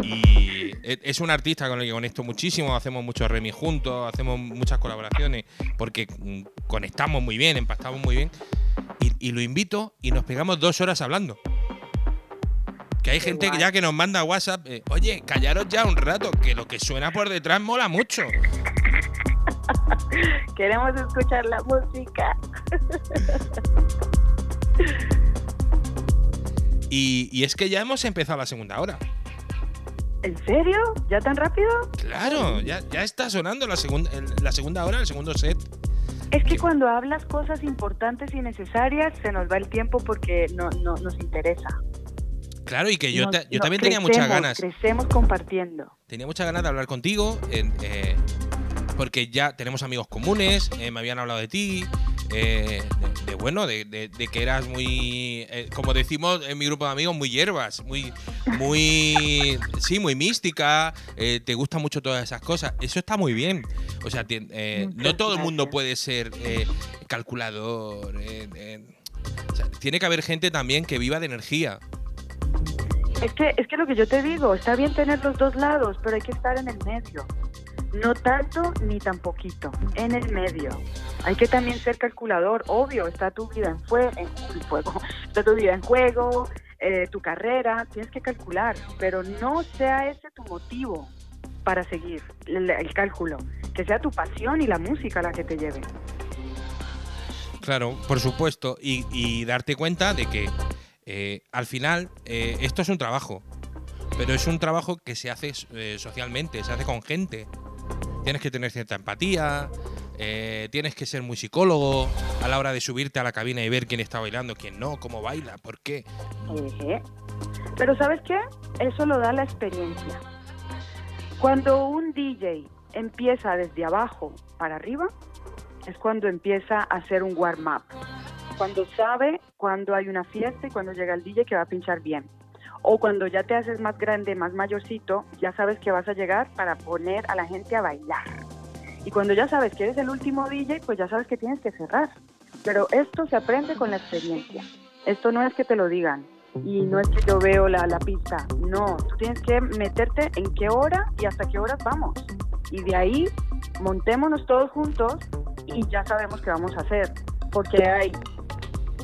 y e- es un artista con el que conecto muchísimo, hacemos muchos remix juntos, hacemos muchas colaboraciones, porque mm, conectamos muy bien, empastamos muy bien, y, y lo invito y nos pegamos dos horas hablando. Que hay
Qué
gente
guay.
ya que nos manda WhatsApp, eh, oye, callaros ya un rato, que lo que suena por detrás mola mucho.
Queremos escuchar la música.
Y, y es que ya hemos empezado la segunda hora.
¿En serio? ¿Ya tan rápido?
Claro, ya, ya está sonando la segunda, la segunda hora, el segundo set.
Es que cuando hablas cosas importantes y necesarias se nos va el tiempo porque no, no nos interesa.
Claro, y que yo,
Nos-
ta- yo también tenía muchas ganas.
Crecemos compartiendo.
Tenía muchas ganas de hablar contigo, eh, porque ya tenemos amigos comunes, eh, me habían hablado de ti, eh, de, de, bueno, de, de- de que eras muy, eh, como decimos en mi grupo de amigos, muy hierbas, muy, muy, sí, muy mística, eh, te gustan mucho todas esas cosas. Eso está muy bien. O sea, no todo el mundo puede ser calculador. o sea, tiene que haber gente también que viva de energía.
Es que, es que lo que yo te digo, está bien tener los dos lados, pero hay que estar en el medio. No tanto ni tan poquito, en el medio. Hay que también ser calculador, obvio, está tu vida en, fue en, está tu vida en juego, eh, tu carrera, tienes que calcular, pero no sea ese tu motivo para seguir el, el cálculo, que sea tu pasión y la música la que te lleve.
Claro, por supuesto. Y, y darte cuenta de que eh, al final eh, esto es un trabajo. Pero es un trabajo que se hace eh, socialmente, se hace con gente. Tienes que tener cierta empatía, eh, tienes que ser muy psicólogo a la hora de subirte a la cabina y ver quién está bailando, quién no, cómo baila, por qué.
Pero ¿sabes qué? Eso lo da la experiencia. Cuando un DJ empieza desde abajo para arriba, es cuando empieza a hacer un warm-up. Cuando sabe cuando hay una fiesta y cuando llega el DJ que va a pinchar bien. O cuando ya te haces más grande, más mayorcito, ya sabes que vas a llegar para poner a la gente a bailar. Y cuando ya sabes que eres el último DJ, pues ya sabes que tienes que cerrar. Pero esto se aprende con la experiencia. Esto no es que te lo digan y no es que yo veo la, la pista. No, tú tienes que meterte en qué hora y hasta qué horas vamos. Y de ahí montémonos todos juntos y ya sabemos qué vamos a hacer. Porque hay,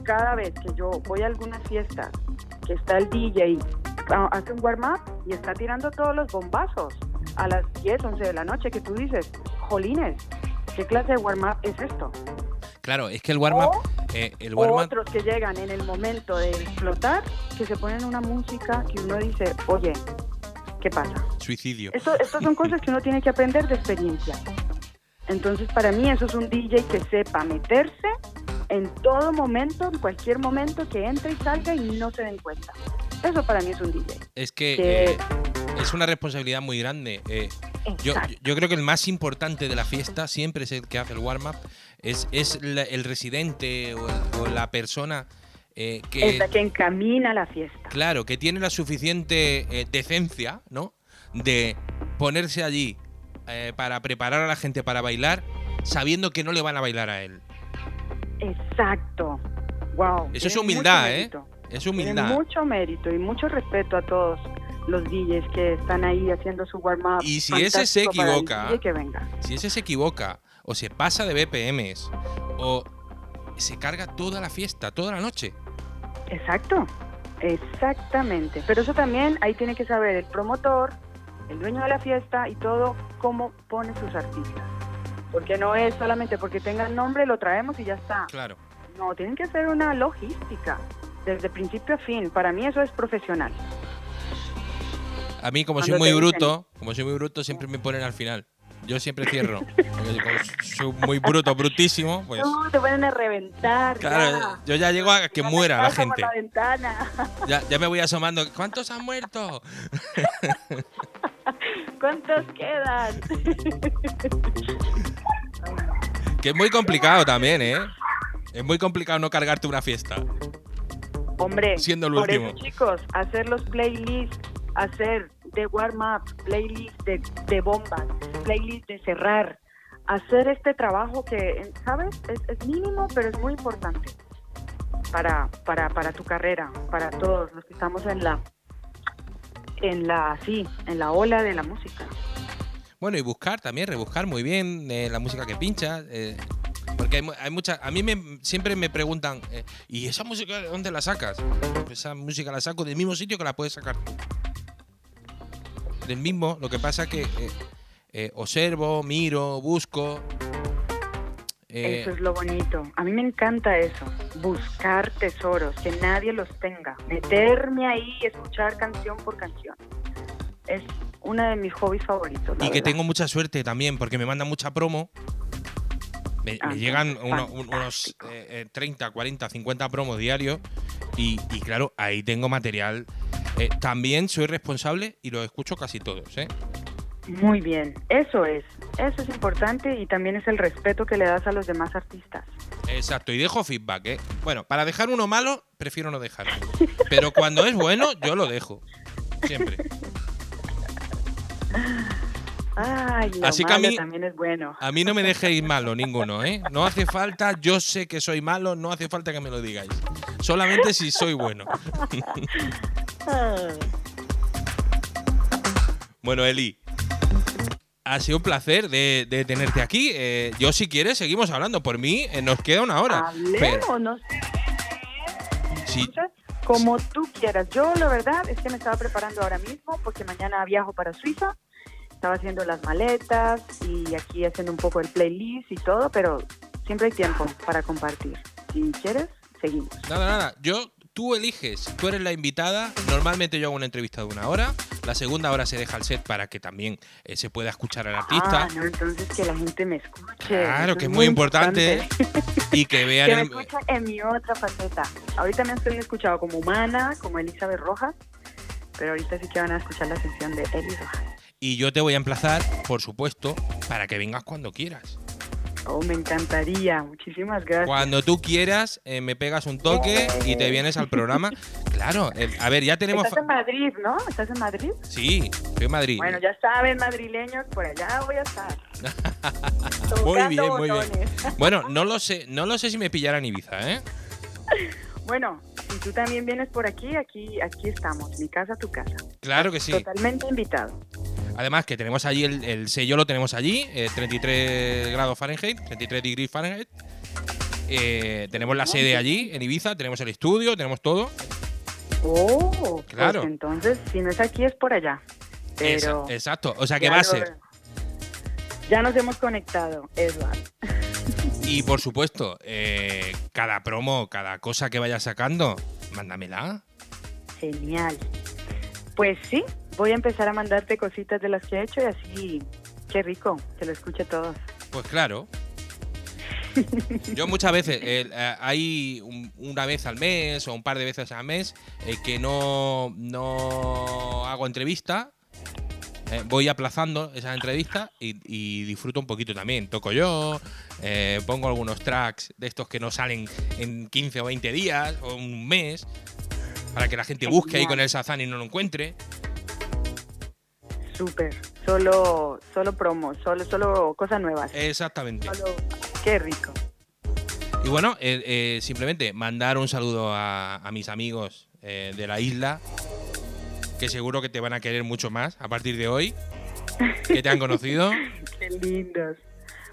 cada vez que yo voy a alguna fiesta, está el DJ, hace un warm-up y está tirando todos los bombazos a las 10, 11 de la noche, que tú dices, jolines, ¿qué clase de warm-up es esto?
Claro, es que el warm-up. Eh, el warm-up.
otros que llegan en el momento de explotar, que se ponen una música que uno dice, oye, ¿qué pasa?
Suicidio.
Esto, estas son cosas que uno tiene que aprender de experiencia. Entonces, para mí, eso es un DJ que sepa meterse en todo momento, en cualquier momento que entre y salga y no se den cuenta. Eso para mí es un DJ.
Es que
que-
eh, es una responsabilidad muy grande. eh, yo, yo creo que el más importante de la fiesta siempre es el que hace el warm-up. Es, es la- el residente o, el- o la persona eh, que,
Es la que encamina la fiesta.
claro, que tiene la suficiente eh, decencia, ¿no? De ponerse allí para preparar a la gente para bailar, sabiendo que no le van a bailar a él.
Exacto. Wow.
Eso es humildad, ¿eh? Es humildad.
mucho mérito y mucho respeto a todos los DJs que están ahí haciendo su warm-up.
Y si ese se equivoca,
DJ que venga.
Si ese se equivoca, o se pasa de BPMs, o se carga toda la fiesta, toda la noche.
Exacto, exactamente. Pero eso también ahí tiene que saber el promotor, el dueño de la fiesta y todo cómo pone sus artistas. Porque no es solamente porque tengan nombre lo traemos y ya está.
Claro.
No, tienen que hacer una logística desde principio a fin. Para mí eso es profesional.
A mí, como
Cuando
soy muy
te dicen-
bruto, como soy muy bruto, siempre me ponen al final. Yo siempre cierro. Soy muy bruto, brutísimo, pues.
No, te pueden a reventar.
Claro,
ya.
yo ya llego a que
No
muera la gente.
la.
Ya, ya me voy asomando. ¿Cuántos han muerto?
¿Cuántos quedan?
Que es muy complicado también, ¿eh? Es muy complicado no cargarte una fiesta.
Hombre,
Siendo el
por
último.
eso, chicos, hacer los playlists, hacer de warm-up, playlists de, de bombas, playlists de cerrar, hacer este trabajo que, ¿sabes? Es, es mínimo, pero es muy importante para, para, para tu carrera, para todos los que estamos en la, en la, sí, en la ola de la música.
Bueno, y buscar también, rebuscar muy bien eh, la música que pincha. eh, porque hay, hay mucha. A mí me, siempre me preguntan, eh, ¿y esa música de dónde la sacas? Esa música la saco del mismo sitio que la puedes sacar. Del mismo, lo que pasa que eh, eh, observo, miro, busco. Eh,
Eso es lo bonito. A mí me encanta eso, buscar tesoros, que nadie los tenga, meterme ahí y escuchar canción por canción. Es uno de mis hobbies favoritos. la
y que tengo mucha suerte también, porque me mandan mucha promo. Me, me
Ah,
llegan uno- un- unos eh, eh, 30, 40, 50 promos diarios y, y claro, ahí tengo material. Eh, también soy responsable y los escucho casi todos, ¿eh?
Muy bien, eso es, eso es importante y también es el respeto que le das a los demás artistas.
Exacto, y dejo feedback, ¿eh? Bueno, para dejar uno malo, prefiero no dejarlo. Pero cuando es bueno, yo lo dejo. Siempre.
Ay, lo
Así que a mí-
también es bueno.
A mí no me dejéis malo ninguno, ¿eh? No hace falta, yo sé que soy malo, no hace falta que me lo digáis. Solamente si soy bueno. Bueno, Eli, ha sido un placer de, de tenerte aquí. Eh, yo, si quieres, seguimos hablando. Por mí, eh, nos queda una hora. Pero,
Hablemos, no sé,
sí,
como tú quieras. Yo, la verdad, es que me estaba preparando ahora mismo porque mañana viajo para Suiza. Estaba haciendo las maletas y aquí haciendo un poco el playlist y todo, pero siempre hay tiempo para compartir. Si quieres, seguimos.
nada, nada. Yo, tú eliges. Tú eres la invitada. Normalmente yo hago una entrevista de una hora. La segunda hora se deja el set para que también eh, se pueda escuchar al artista.
Ah, no, entonces que la gente me escuche.
Claro, que es muy importante, y que vean
que me escuchen en mi otra faceta. Ahorita me han escuchado como humana, como Elizabeth Rojas, pero ahorita sí que van a escuchar la sesión de Eli Rojas.
Y yo te voy a emplazar, por supuesto, para que vengas cuando quieras.
Oh, me encantaría. Muchísimas gracias.
Cuando tú quieras, eh, me pegas un toque y te vienes al programa. Claro, a ver, ya tenemos.
Estás en Madrid, ¿no? ¿Estás en Madrid?
Sí, estoy en Madrid.
Bueno, ya saben, madrileños, por allá voy a estar.
muy bien, muy bien. Bueno, no lo sé, no lo sé si me pillará en Ibiza, ¿eh?
Bueno, si tú también vienes por aquí, aquí, aquí estamos. Mi casa, tu casa.
Claro que sí.
Totalmente invitado.
Además que tenemos allí el, el sello, lo tenemos allí, eh, 33 grados Fahrenheit, 33 degrees Fahrenheit. Eh, tenemos la sede allí, en Ibiza, tenemos el estudio, tenemos todo.
Oh,
Claro.
Pues entonces, si no es aquí, es por allá. Pero
Esa- exacto, o sea que va a ser.
Ya nos hemos conectado, Edward.
Y por supuesto, eh, cada promo, cada cosa que vaya sacando, mándamela.
Genial. Pues sí, voy a empezar a mandarte cositas de las que he hecho y así, qué rico, que lo escuche todos.
Pues claro. Yo muchas veces, eh, eh, hay un- una vez al mes o un par de veces al mes eh, que no, no hago entrevista. voy aplazando esas entrevistas y, y disfruto un poquito también. Toco yo, eh, pongo algunos tracks de estos que no salen en 15 o 20 días o un mes para que la gente busque ahí con el Sazán y no lo encuentre.
Súper. Solo, solo promo, solo, solo cosas nuevas.
Exactamente.
Solo, qué rico.
Y bueno, eh, eh, simplemente mandar un saludo a, a mis amigos eh, de la isla, que seguro que te van a querer mucho más a partir de hoy, que te han conocido.
Qué lindos.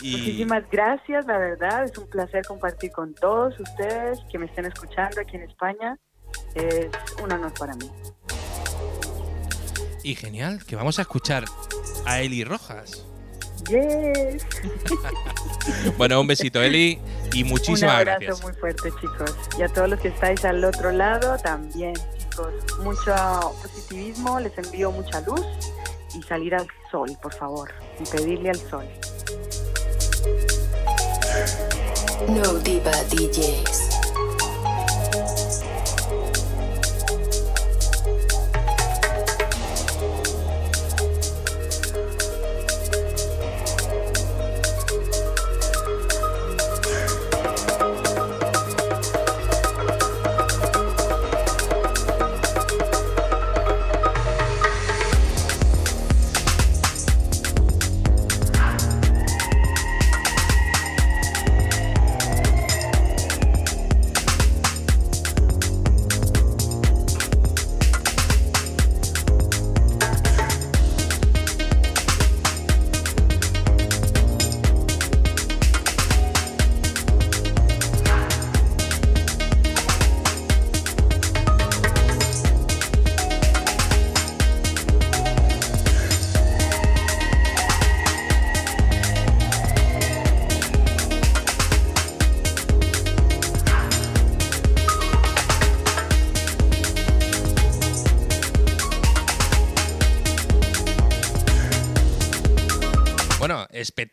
Y
Muchísimas gracias, la verdad, es un placer compartir con todos ustedes que me estén escuchando aquí en España. Es un honor para mí.
Y genial, que vamos a escuchar a Eli Rojas.
Yes.
Bueno, un besito, Eli, y
Un
muchísimas
abrazo
gracias.
muy fuerte, chicos. Y a todos los que estáis al otro lado también, chicos. Mucho positivismo, les envío mucha luz y salir al sol, por favor. Y pedirle al sol.
No Diva DJs.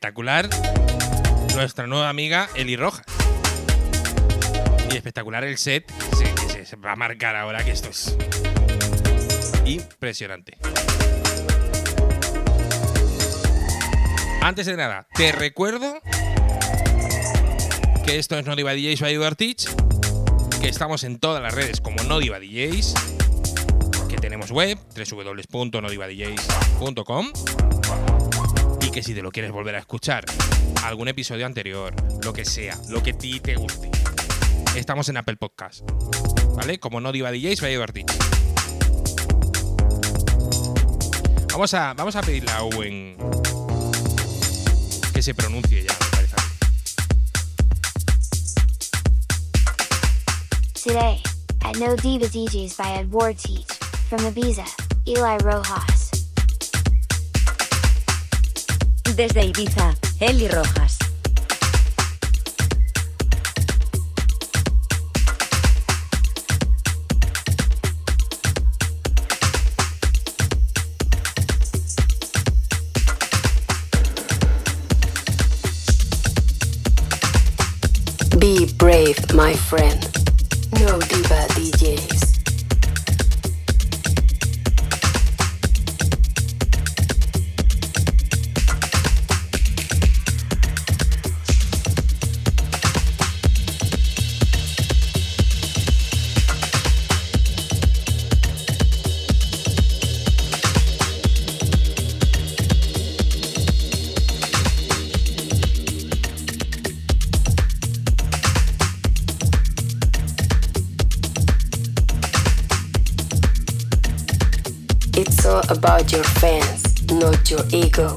Espectacular. nuestra nueva amiga Eli Rojas. Y espectacular el set. Sí, se va a marcar ahora que esto es impresionante. Antes de nada, te recuerdo que esto es No Diva DJs by Eduard que estamos en todas las redes como No Diva DJs, que tenemos web www.nodivadjs.com que si te lo quieres volver a escuchar, algún episodio anterior, lo que sea, lo que a ti te guste, estamos en Apple Podcast, ¿vale? Como No Diva DJs by Eduard Teach. Vamos a, vamos a pedirle a Owen que se pronuncie ya, me parece. a.
Today, at No Diva DJs by Edward Teach, from Ibiza, Eli Rojas.
Desde Ibiza, Eli Rojas.
Be brave, my friend. About your fans, not your ego.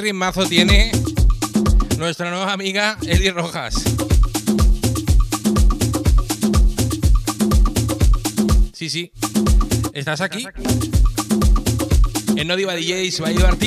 ¿Qué ritmazo tiene nuestra
nueva amiga Eli Rojas? Sí, sí. ¿Estás aquí? En No Diva DJs, by Eduard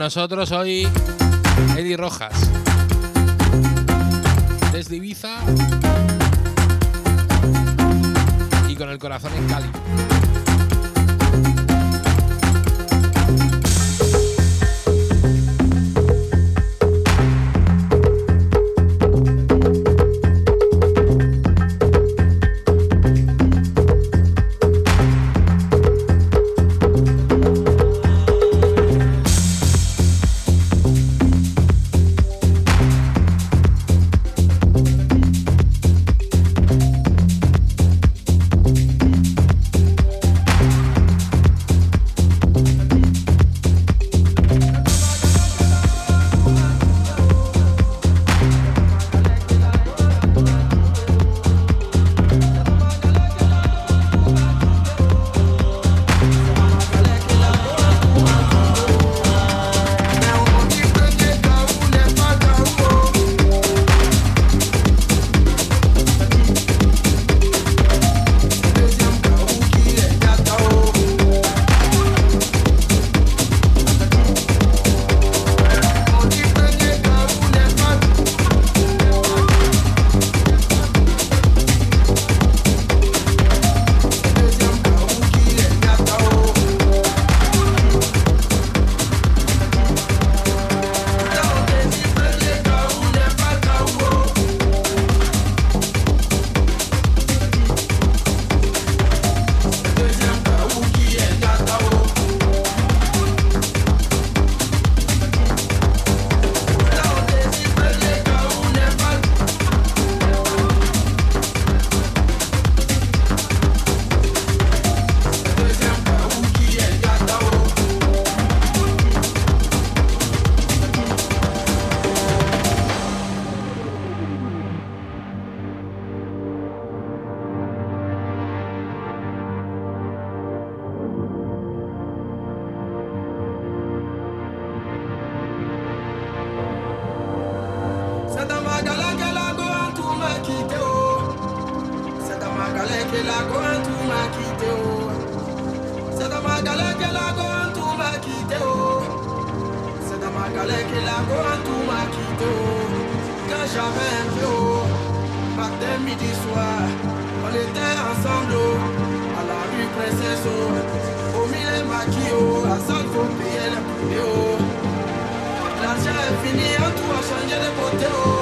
nosotros hoy Eddie Rojas. Desde Ibiza y con el corazón en Cali. que la contou m'a quitté oh. C'est dans ma
galère que la contou m'a quitté oh. C'est dans ma galère que la contou m'a quitté oh. Quand j'avais un vieux
Matin, midi, soir On était
ensemble À la rue Princesse Au milieu maquillot À ça faut payer la L'argent est fini, en tout
a
changé de côté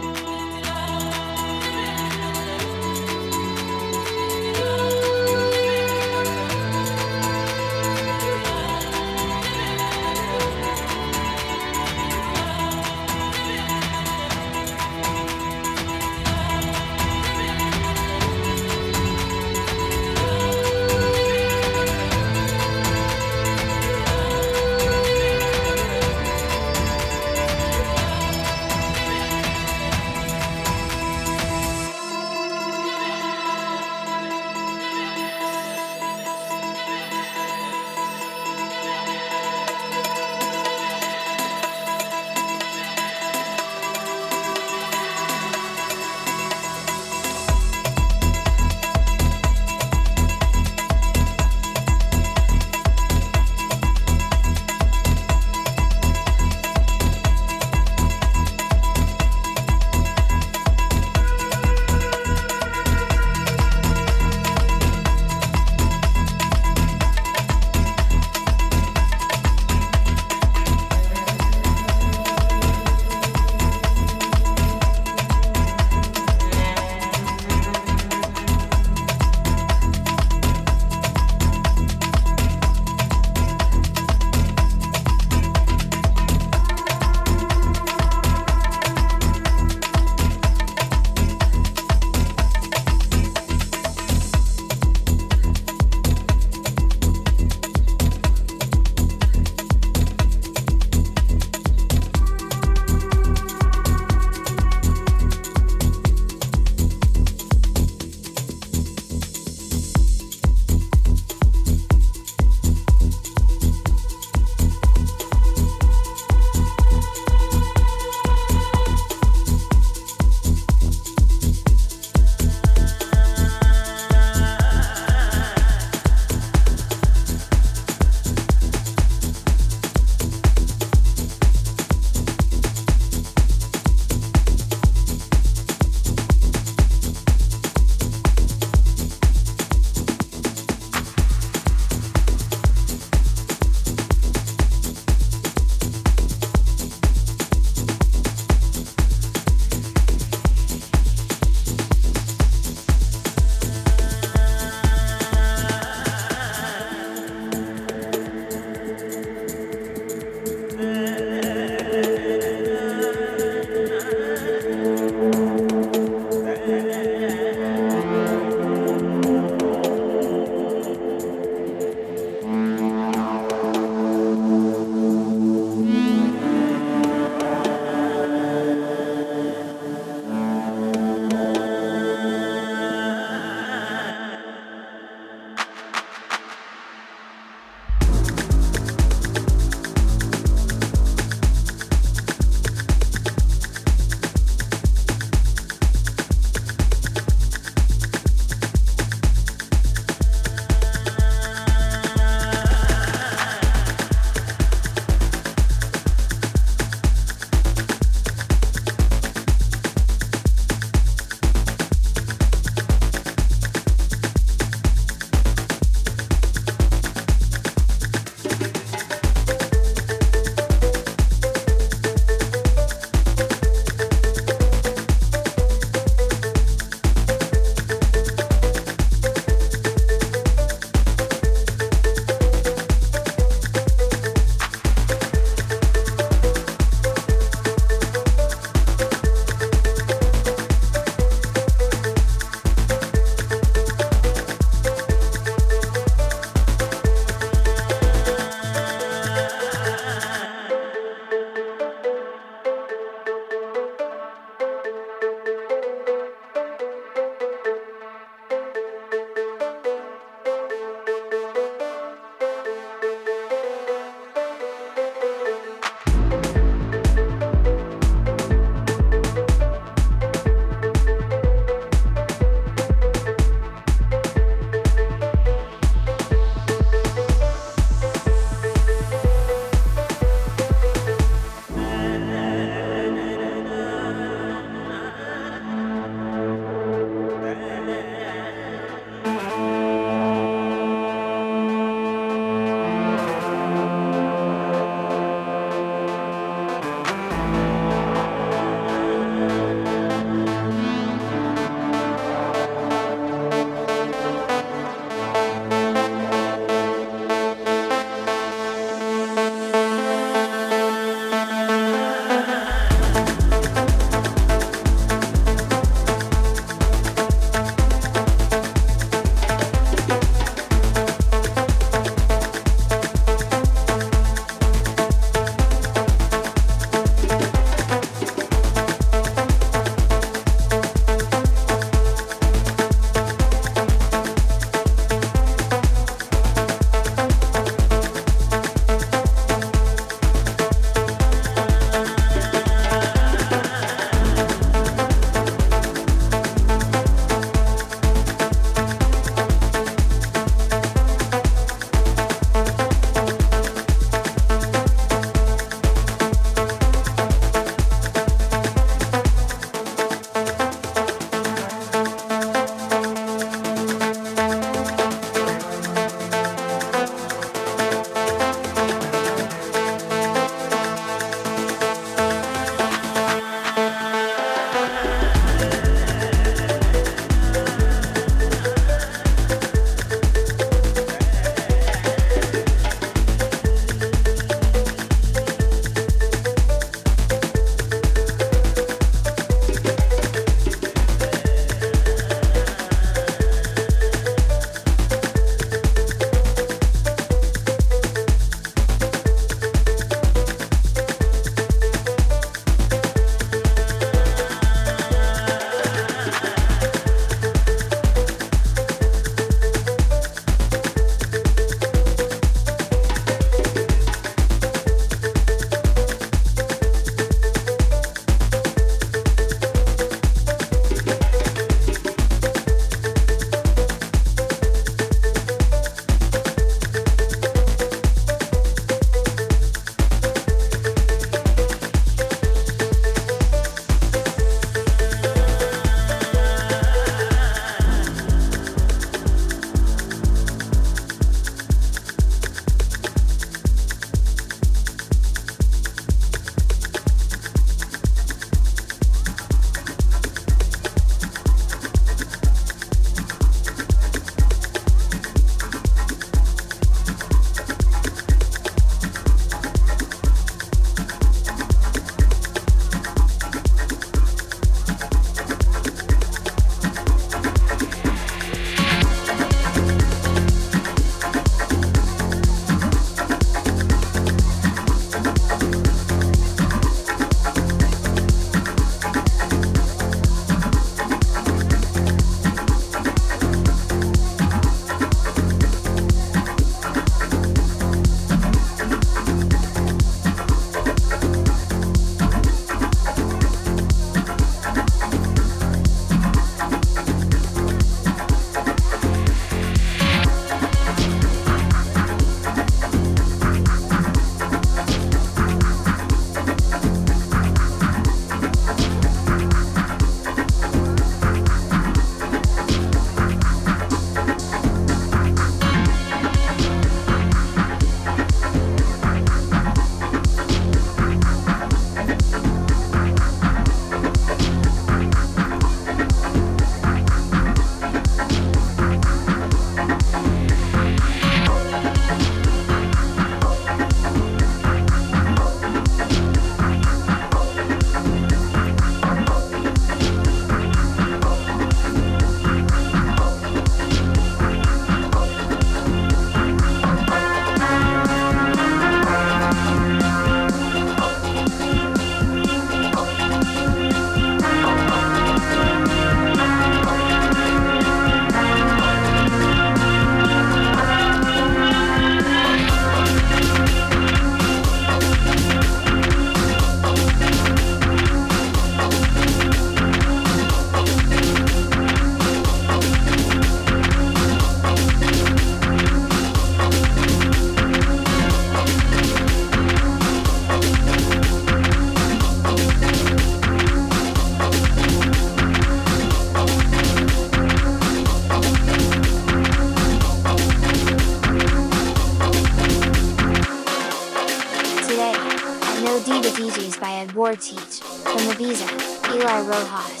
From Ibiza, Eli Rojas.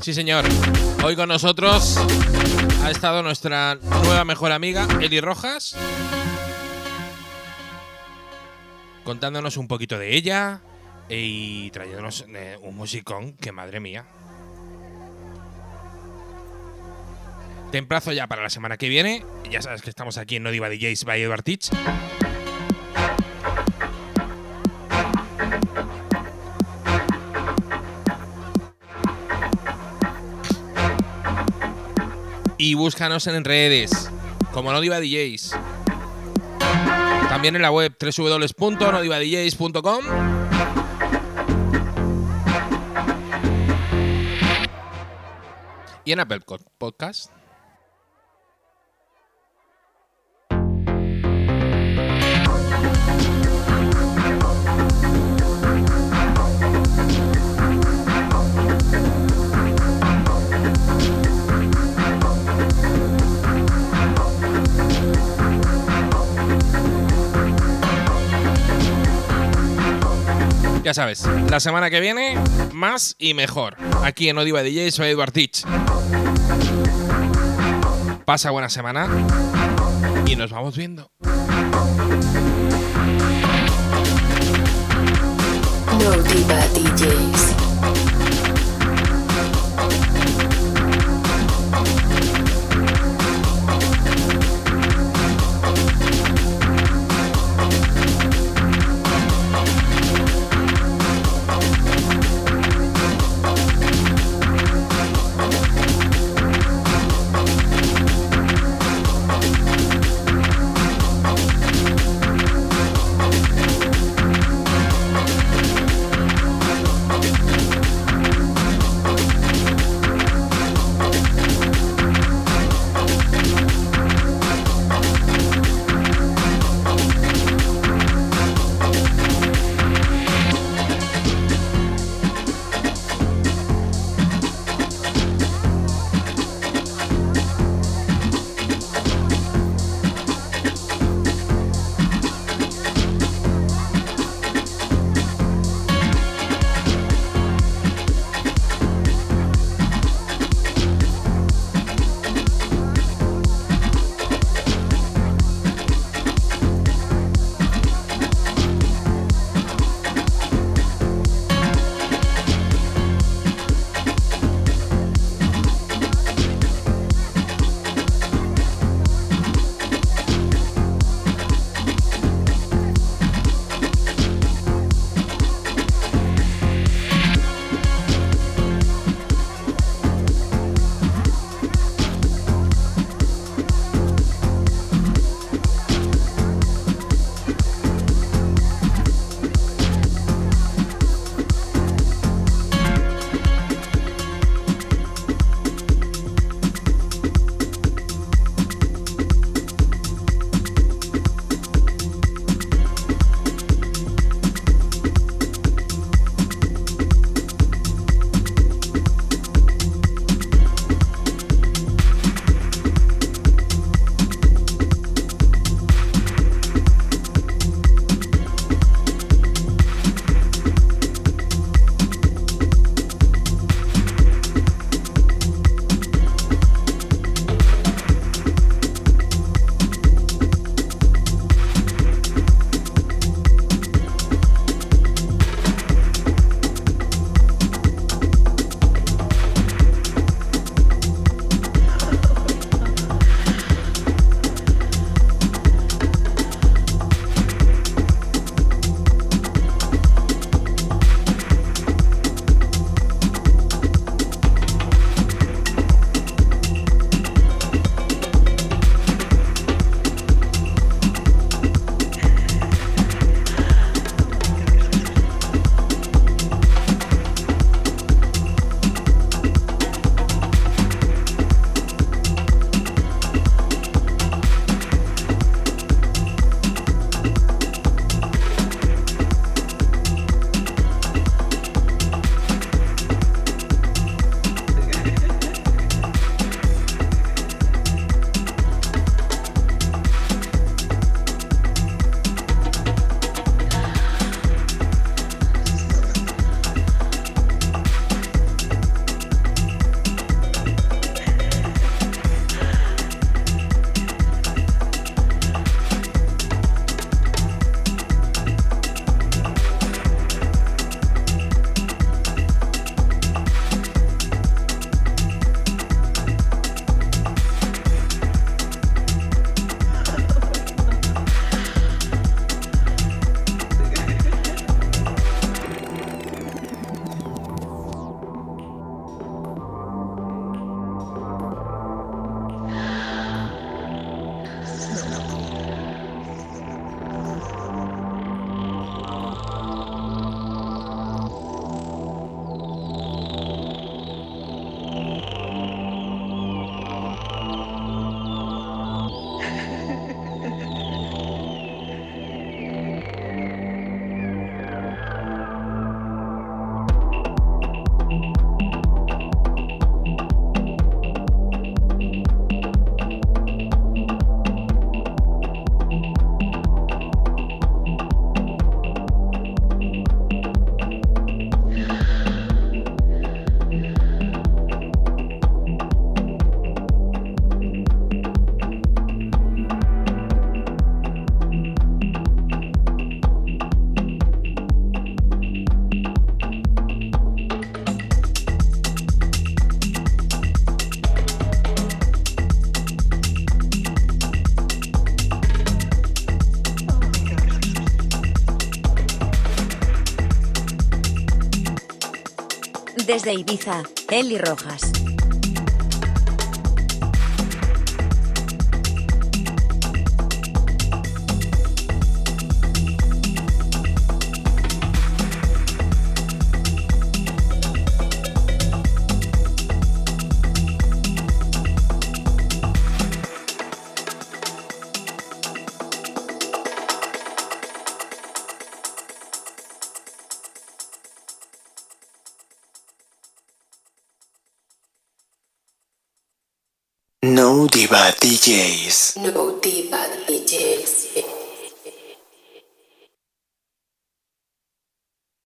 Sí, señor. Hoy con nosotros ha estado nuestra nueva mejor amiga, Eli Rojas, contándonos un poquito de ella y trayéndonos eh, un musicón que madre mía. Te emplazo ya para la semana que viene. Ya sabes que estamos aquí en No Diva DJs by Edward Teach. Y búscanos en redes, como No Diva DJs. También en la web www.nodivadjs.com. Y en Apple Podcast. Ya sabes, la semana que viene, más y mejor. Aquí en Odiva DJ soy Eduard Teach. Pasa buena semana y nos vamos viendo.
Desde Ibiza, Eli Rojas.